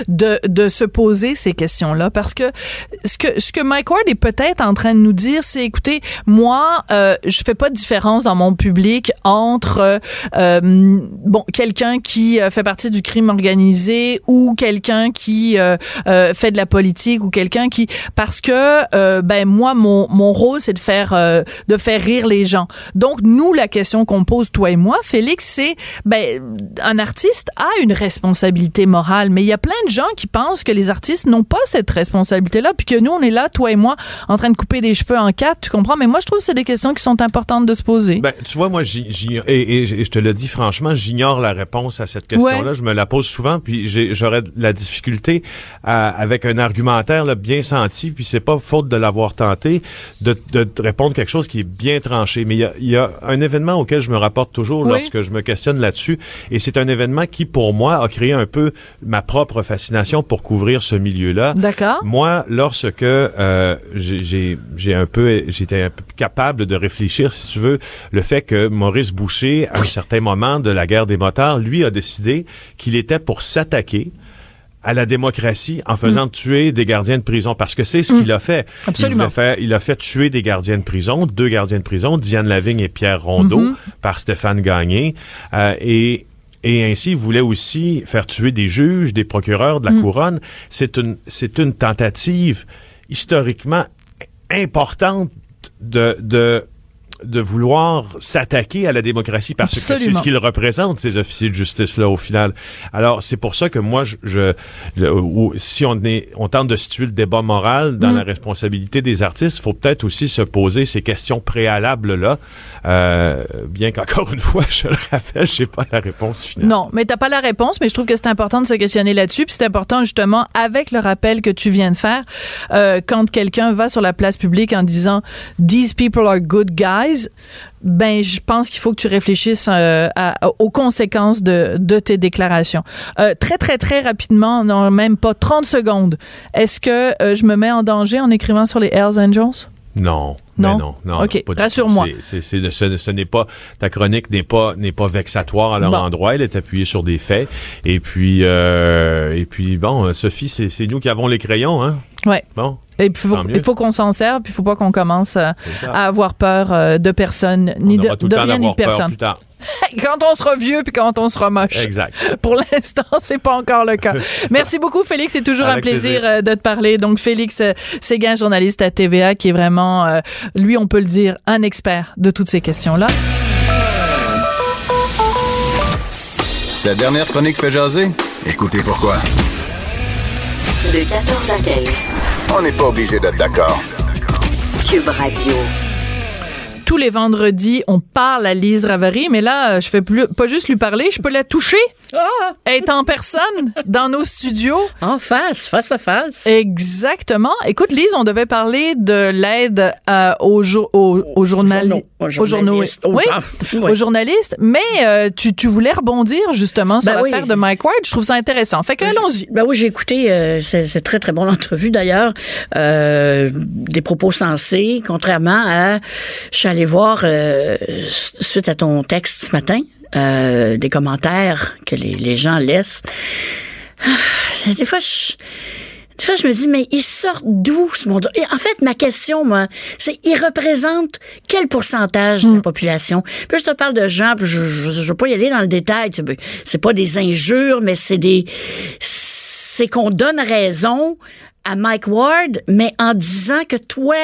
de, de se poser ces questions-là parce que ce que ce que Mike Ward est peut-être en train de nous dire, c'est écoutez, moi, euh, je fais pas de différence dans mon public entre euh, bon quelqu'un qui euh, fait partie du crime organisé ou quelqu'un qui euh, euh, fait de la politique ou quelqu'un qui parce que euh, ben moi mon mon rôle c'est de faire euh, de faire rire les gens. Donc nous la question qu'on pose toi et moi, Félix, c'est ben un artiste a une responsabilité morale, mais il y a plein de gens qui pensent que les artistes n'ont pas cette responsabilité-là, puis que nous, on est là, toi et moi, en train de couper des cheveux en quatre, tu comprends? Mais moi, je trouve que c'est des questions qui sont importantes de se poser. Ben, tu vois, moi, j'y- j'y- et, et je te le dis franchement, j'ignore la réponse à cette question-là. Ouais. Je me la pose souvent, puis j'ai- j'aurais la difficulté à- avec un argumentaire là, bien senti, puis c'est pas faute de l'avoir tenté, de, de répondre quelque chose qui est bien tranché. Mais il y a, y a un événement auquel je me rapporte toujours Oui. lorsque je me questionne là-dessus, et c'est un événement qui, pour moi, a créé un peu ma propre fascination pour couvrir ce milieu-là. D'accord? Moi, lorsque euh, j'ai- un peu j'étais un peu capable de réfléchir, si tu veux, le fait que Maurice Boucher, à un certain moment de la guerre des motards, lui a décidé qu'il était pour s'attaquer à la démocratie en faisant tuer des gardiens de prison parce que c'est ce qu'il a fait. Absolument. Il, voulait faire- il a fait tuer des gardiens de prison, deux gardiens de prison, Diane Lavigne et Pierre Rondeau Mm-hmm. par Stéphane Gagné euh, et et ainsi, il voulait aussi faire tuer des juges, des procureurs de la couronne. C'est une, c'est une tentative historiquement importante de, de, de vouloir s'attaquer à la démocratie parce que c'est ce qu'ils représentent, ces officiers de justice-là, au final. Alors, c'est pour ça que moi, je, je, je- ou- si on est, on tente de situer le débat moral dans la responsabilité des artistes, il faut peut-être aussi se poser ces questions préalables-là, euh, bien qu'encore une fois, je le rappelle, j'ai pas la réponse finale. Non, mais t'as pas la réponse, mais je trouve que c'est important de se questionner là-dessus, puis c'est important justement avec le rappel que tu viens de faire, euh, quand quelqu'un va sur la place publique en disant These people are good guys, ben je pense qu'il faut que tu réfléchisses euh, aux conséquences de, de tes déclarations. Euh, très très très rapidement, non même pas 30 secondes. Est-ce que euh, je me mets en danger en écrivant sur les Hells Angels? Non. Non? Non, non. OK, rassure-moi. Ce, ce n'est pas ta chronique n'est pas n'est pas vexatoire à leur Bon. endroit. Elle est appuyée sur des faits. Et puis euh, et puis bon, euh, Sophie, c'est nous qui avons les crayons, hein? Ouais. Bon. Et puis faut- Tant mieux. il faut qu'on s'en serve, puis il faut pas qu'on commence euh, à avoir peur euh, de personne, ni de, rien ni de personne. plus tard. Quand on sera vieux, puis quand on sera moche. Exact. Pour l'instant, c'est pas encore le cas. Merci beaucoup, Félix. C'est toujours Avec un plaisir, plaisir. de te parler. Donc, Félix Séguin, journaliste à TVA, qui est vraiment, lui, on peut le dire, un expert de toutes ces questions-là. Sa dernière chronique fait jaser? Écoutez pourquoi. De 14 à 15. On n'est pas obligé d'être d'accord. Cube Radio. Tous les vendredis, on parle à Lise Ravary, mais là, je fais plus, pas juste lui parler, je peux la toucher. Elle est en personne dans nos studios. En face, face à face. Exactement. Écoute, Lise, on devait parler de l'aide euh, aux, jour- aux, aux journali- journaux- aux aux journalistes, aux oui, aux journalistes. Mais euh, tu, tu voulais rebondir justement sur Ben oui. l'affaire de Mike Ward. Je trouve ça intéressant. Fait que allons-y. Ben oui, j'ai écouté, euh, c'est très très bon l'entrevue d'ailleurs, euh, des propos sensés, contrairement à, suis allé voir euh, suite à ton texte ce matin, euh, des commentaires que les, les gens laissent. Ah, Des fois, je, des fois, je me dis, mais ils sortent d'où ce monde Et en fait, ma question, moi, c'est, ils représentent quel pourcentage de la population? Puis je te parle de gens, puis je, je veux pas y aller dans le détail, tu sais, c'est pas des injures, mais c'est des, c'est qu'on donne raison à Mike Ward, mais en disant que toi,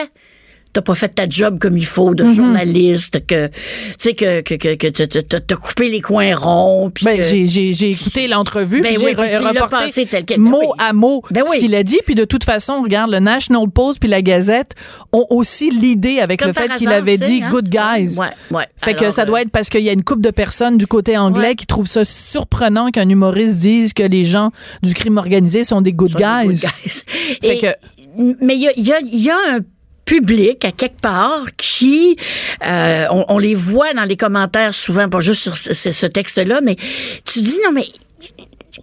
t'as pas fait ta job comme il faut de journaliste, que tu sais que que que, que t'as- coupé les coins ronds, puis Ben, que- j'ai, j'ai, j'ai écouté l'entrevue, Ben oui, j'ai reporté passé tel quel. Ben mot oui. à mot Ben ce oui. qu'il a dit. Puis de toute façon, regarde, le National Post puis la Gazette ont aussi l'idée avec Comme le fait qu'il avait dit hein? good guys. Ouais, ouais. Fait que ça doit euh, être parce qu'il y a une couple de personnes du côté anglais Ouais. qui trouvent ça surprenant qu'un humoriste dise que les gens du crime organisé sont des good sont des good guys. guys. Fait Et- que- mais il y a, il y, a, y a un public à quelque part qui euh, on, les voit dans les commentaires souvent pas juste sur ce texte-là mais tu dis non mais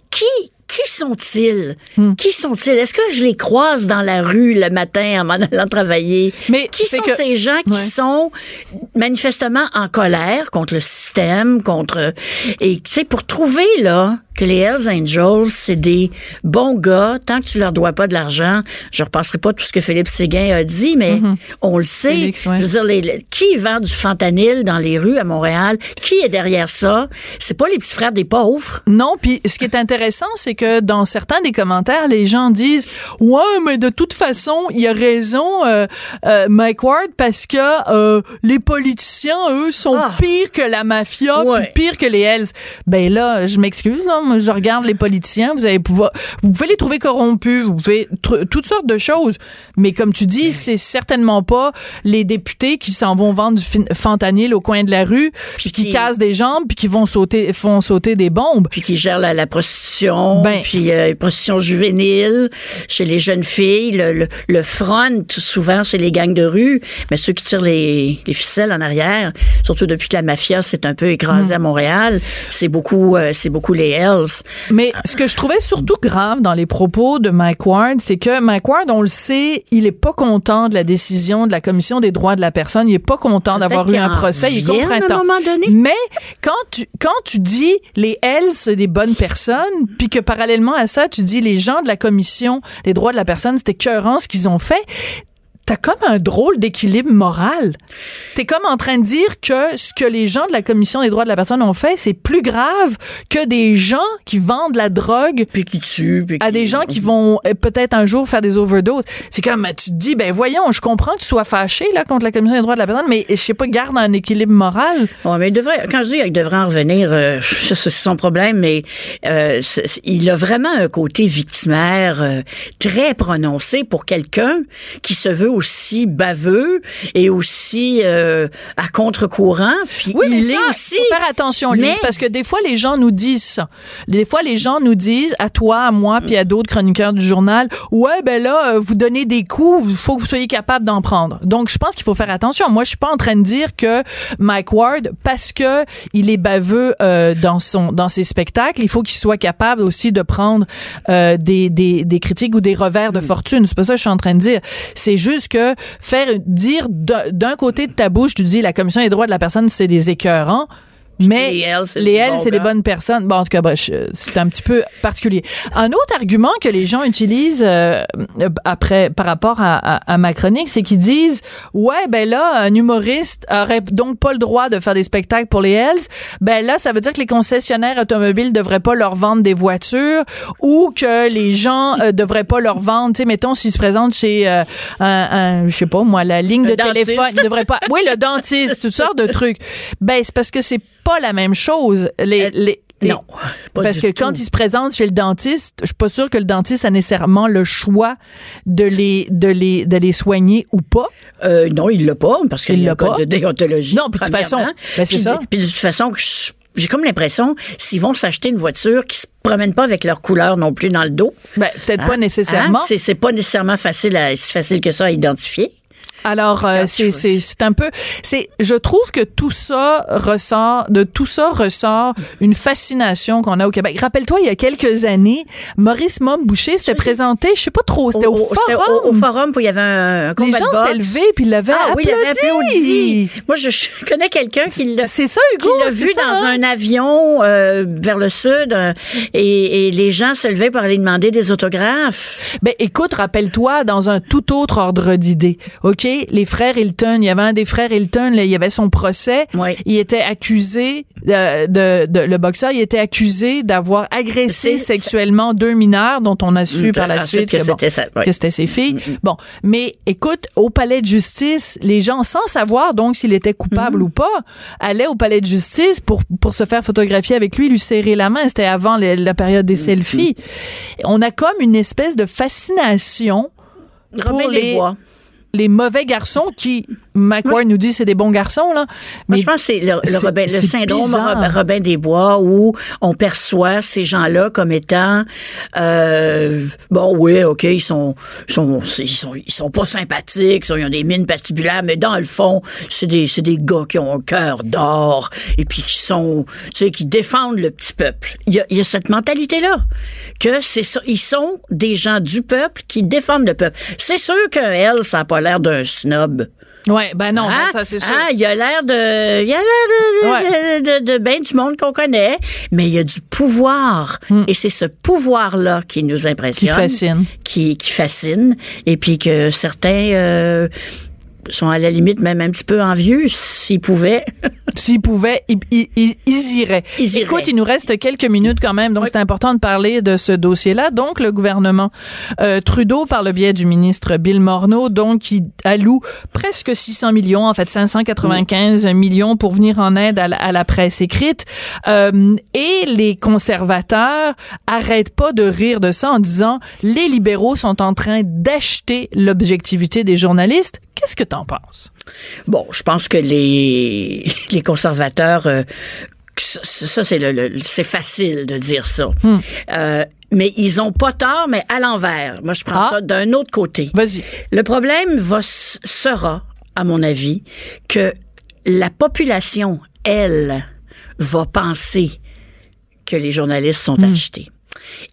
qui qui sont-ils? Hmm. Qui sont-ils? Est-ce que je les croise dans la rue le matin en m'en allant travailler? Mais qui sont que- ces gens qui Ouais. sont manifestement en colère contre le système, contre et tu sais pour trouver là que les Hells Angels c'est des bons gars tant que tu leur dois pas de l'argent. Je repasserai pas tout ce que Philippe Séguin a dit, mais on le sait. Félix, ouais. Je veux dire, les- les- qui vend du fentanyl dans les rues à Montréal? Qui est derrière ça? C'est pas les petits frères des pauvres. Non, puis ce qui est intéressant, c'est que dans certains des commentaires, les gens disent ouais, mais de toute façon, il y a raison, euh, euh, Mike Ward, parce que euh, les politiciens, eux, sont Ah. pires que la mafia, Ouais. pires que les Hells. Ben là, je m'excuse, là, moi, je regarde les politiciens, vous allez pouvoir, vous pouvez les trouver corrompus, vous pouvez toutes sortes de choses, mais comme tu dis, c'est certainement pas les députés qui s'en vont vendre du fentanyl au coin de la rue, puis qui qui- cassent des jambes, puis qui vont sauter, font sauter des bombes. puis qui gèrent la, la prostitution, Ben. Puis euh, prostitution juvénile chez les jeunes filles, le, le, le front souvent c'est les gangs de rue, mais ceux qui tirent les, les ficelles en arrière, surtout depuis que la mafia s'est un peu écrasée à Montréal, c'est beaucoup euh, c'est beaucoup les Hells. Mais ce que je trouvais surtout grave dans les propos de Mike Ward, c'est que Mike Ward, on le sait, il est pas content de la décision de la Commission des droits de la personne. Il est pas content d'avoir eu un procès. Il vienne à un moment donné. Mais quand tu, quand tu dis les Hells, c'est des bonnes personnes, puis que parallèlement à ça, tu dis les gens de la Commission des droits de la personne, c'était écœurant ce qu'ils ont fait. T'as comme un drôle d'équilibre moral. T'es comme en train de dire que ce que les gens de la Commission des droits de la personne ont fait, c'est plus grave que des gens qui vendent la drogue Puis qui tuent, puis à qui- des gens qui vont euh, peut-être un jour faire des overdoses. C'est comme, tu te dis, ben voyons, je comprends que tu sois fâché là contre la Commission des droits de la personne, mais je sais pas, garde un équilibre moral. Ouais, mais il devrait, quand je dis qu'il devrait en revenir, euh, ça, c'est son problème, mais euh, il a vraiment un côté victimaire euh, très prononcé pour quelqu'un qui se veut aussi baveux et aussi euh, à contre-courant. Puis Oui, mais il ça, est aussi. faut faire attention, Lise, Mais- parce que des fois, les gens nous disent ça. Des fois, les gens nous disent, à toi, à moi, puis à d'autres chroniqueurs du journal, ouais, ben là, euh, vous donnez des coups, il faut que vous soyez capable d'en prendre. Donc, je pense qu'il faut faire attention. Moi, je suis pas en train de dire que Mike Ward, parce que il est baveux euh, dans son dans ses spectacles, il faut qu'il soit capable aussi de prendre euh, des, des des critiques ou des revers de fortune. C'est pas ça que je suis en train de dire. C'est juste que faire dire d'un côté de ta bouche, tu dis la commission des droits de la personne, c'est des écœurants. Mais Les L, c'est les des c'est des bonnes personnes. Bon, en tout cas, je- c'est un petit peu particulier. Un autre argument que les gens utilisent euh, après par rapport à, à, à ma chronique, c'est qu'ils disent ouais, ben là, un humoriste aurait donc pas le droit de faire des spectacles pour les Hells. Ben là, ça veut dire que les concessionnaires automobiles devraient pas leur vendre des voitures ou que les gens euh, devraient pas leur vendre. Tu sais, mettons s'ils se présentent chez euh, un, un- je sais pas moi, la ligne de Le téléphone, ils devraient pas. Oui, le dentiste, toutes sortes de trucs. Ben c'est parce que c'est pas la même chose. Les, les, les- non, pas parce que tout. quand ils se présentent chez le dentiste, je suis pas sûre que le dentiste a nécessairement le choix de les de les de les soigner ou pas. Euh, non, il l'a pas, parce qu'il l'a pas. de déontologie. Non, puis de toute façon, ben, c'est ça. Puis de toute façon, je- j'ai comme l'impression, s'ils vont s'acheter une voiture qui se promène pas avec leur couleur non plus dans le dos. Ben peut-être pas hein, nécessairement. hein, c'est, c'est pas nécessairement facile à, si facile que ça à identifier. Alors euh, c'est un peu c'est je trouve que tout ça ressort de tout ça ressort une fascination qu'on a au Québec. Rappelle-toi il y a quelques années, Maurice Mom Boucher s'était présenté, je sais pas trop, c'était au, forum. au- au forum où il y avait un, un Les combat gens de s'étaient levés puis ils l'avaient Ah oui, il applaudi. Moi, je, je connais quelqu'un qui l'a C'est ça qui l'a vu ça, dans hein? un avion euh, vers le sud euh, et, et les gens se levaient pour aller demander des autographes. Ben écoute, rappelle-toi dans un tout autre ordre d'idée. OK, les frères Hilton, il y avait un des frères Hilton, là, il y avait son procès, Oui. il était accusé euh, de, de le boxeur, il était accusé d'avoir agressé sexuellement deux mineurs dont on a su Mm, par la suite que que, bon, c'était oui. ses filles. Bon, mais écoute, au palais de justice, les gens sans savoir donc s'il était coupable ou pas, allaient au palais de justice pour pour se faire photographier avec lui, lui serrer la main, c'était avant la période des selfies. On a comme une espèce de fascination Robin pour les les, Bois. Les mauvais garçons qui, McWard nous dit, c'est des bons garçons, là. Moi, je pense que c'est le, le c'est- Robin- le c'est syndrome bizarre. Robin, des Bois où on perçoit ces gens-là comme étant euh, bon oui ok ils sont ils sont ils sont ils sont pas sympathiques ils, ont des mines patibulaires mais dans le fond c'est des c'est des gars qui ont un cœur d'or et puis qui sont tu sais qui défendent le petit peuple il y a, il y a cette mentalité là que c'est ça ils sont des gens du peuple qui défendent le peuple c'est sûr que elle ça a pas l'air d'un snob Ouais, ben non, Hein? ça c'est sûr. Ah, il a l'air de, il a l'air de, de, de, de ben du monde qu'on connaît, mais il y a du pouvoir. Et c'est ce pouvoir-là qui nous impressionne. Qui fascine. Qui, qui fascine. Et puis que certains, euh, sont à la limite même un petit peu envieux s'ils pouvaient. S'ils pouvaient, ils, ils- ils- ils iraient. Ils iraient. Écoute, il nous reste quelques minutes quand même, donc c'est important de parler de ce dossier-là. Donc, le gouvernement euh, Trudeau, par le biais du ministre Bill Morneau, donc, qui alloue presque 600 millions, en fait 595 millions pour venir en aide à la, à la presse écrite. Euh, et les conservateurs arrêtent pas de rire de ça en disant les libéraux sont en train d'acheter l'objectivité des journalistes. Qu'est-ce que t'en penses? Bon, je pense que les, les conservateurs, euh, ça, ça, c'est le, le- c'est facile de dire ça. Euh, mais ils ont pas tort, mais à l'envers. Moi, je prends Ah. ça d'un autre côté. Vas-y. Le problème va, sera, à mon avis, que la population, elle, va penser que les journalistes sont achetés.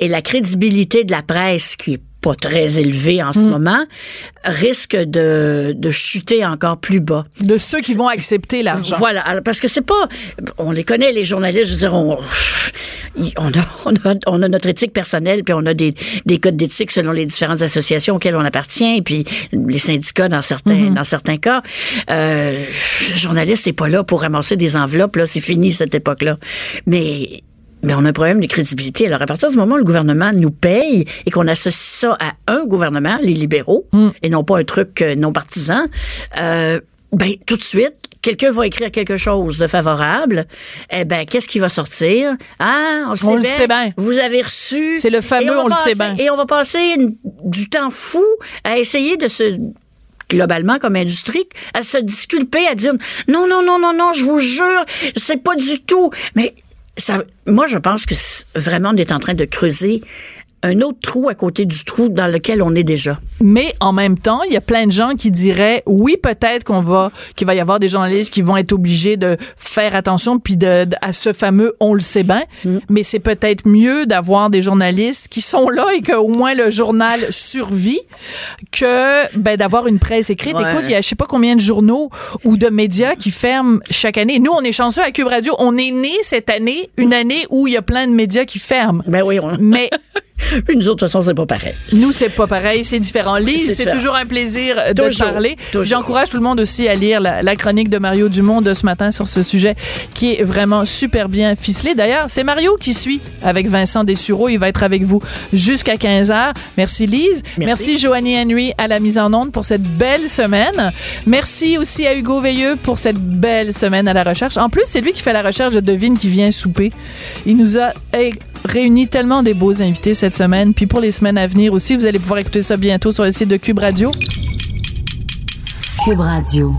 Et la crédibilité de la presse, qui est pas très élevée en ce moment, risque de, de chuter encore plus bas. De ceux qui vont accepter l'argent. Voilà, alors, parce que c'est pas, on les connaît les journalistes, je veux dire, on, on, a, on, a, on a notre éthique personnelle, puis on a des, des codes d'éthique selon les différentes associations auxquelles on appartient, puis les syndicats dans certains dans certains cas. Euh, le journaliste n'est pas là pour ramasser des enveloppes, là, c'est fini cette époque-là. Mais mais on a un problème de crédibilité. Alors, à partir du moment où le gouvernement nous paye et qu'on associe ça à un gouvernement, les libéraux, et non pas un truc euh, non partisan, euh, ben, tout de suite, quelqu'un va écrire quelque chose de favorable. Eh ben, qu'est-ce qui va sortir? Ah, on le sait, On le bien. sait bien. Vous avez reçu. C'est le fameux on le sait bien. Et on va passer une- du temps fou à essayer de se globalement comme industrie, à se disculper, à dire non, non, non, non, non, je vous jure, c'est pas du tout. Mais ça, moi, je pense que vraiment on est en train de creuser un autre trou à côté du trou dans lequel on est déjà. Mais en même temps, il y a plein de gens qui diraient oui, peut-être qu'on va qu'il va y avoir des journalistes qui vont être obligés de faire attention puis de, à ce fameux on le sait bien, mm. mais c'est peut-être mieux d'avoir des journalistes qui sont là et qu'au moins le journal survit que ben d'avoir une presse écrite. Écoute, il y a je sais pas combien de journaux ou de médias qui ferment chaque année. Nous, on est chanceux à Cube Radio, on est né cette année, une année où il y a plein de médias qui ferment. Ben oui, on... mais Puis nous autres, de toute façon, c'est pas pareil. Nous, c'est pas pareil, c'est différent. Lise, c'est toujours un plaisir de parler. J'encourage tout le monde aussi à lire la, chronique de Mario Dumont de ce matin sur ce sujet qui est vraiment super bien ficelé. D'ailleurs, c'est Mario qui suit avec Vincent Dessureau. Il va être avec vous jusqu'à 15 h. Merci Lise. Merci. Merci Joanie Henry à la mise en onde pour cette belle semaine. Merci aussi à Hugo Veilleux pour cette belle semaine à la recherche. En plus, c'est lui qui fait la recherche de Devine qui vient souper. Il nous a réuni tellement des beaux invités cette semaine. Puis pour les semaines à venir aussi, vous allez pouvoir écouter ça bientôt sur le site de Cube Radio. Cube Radio.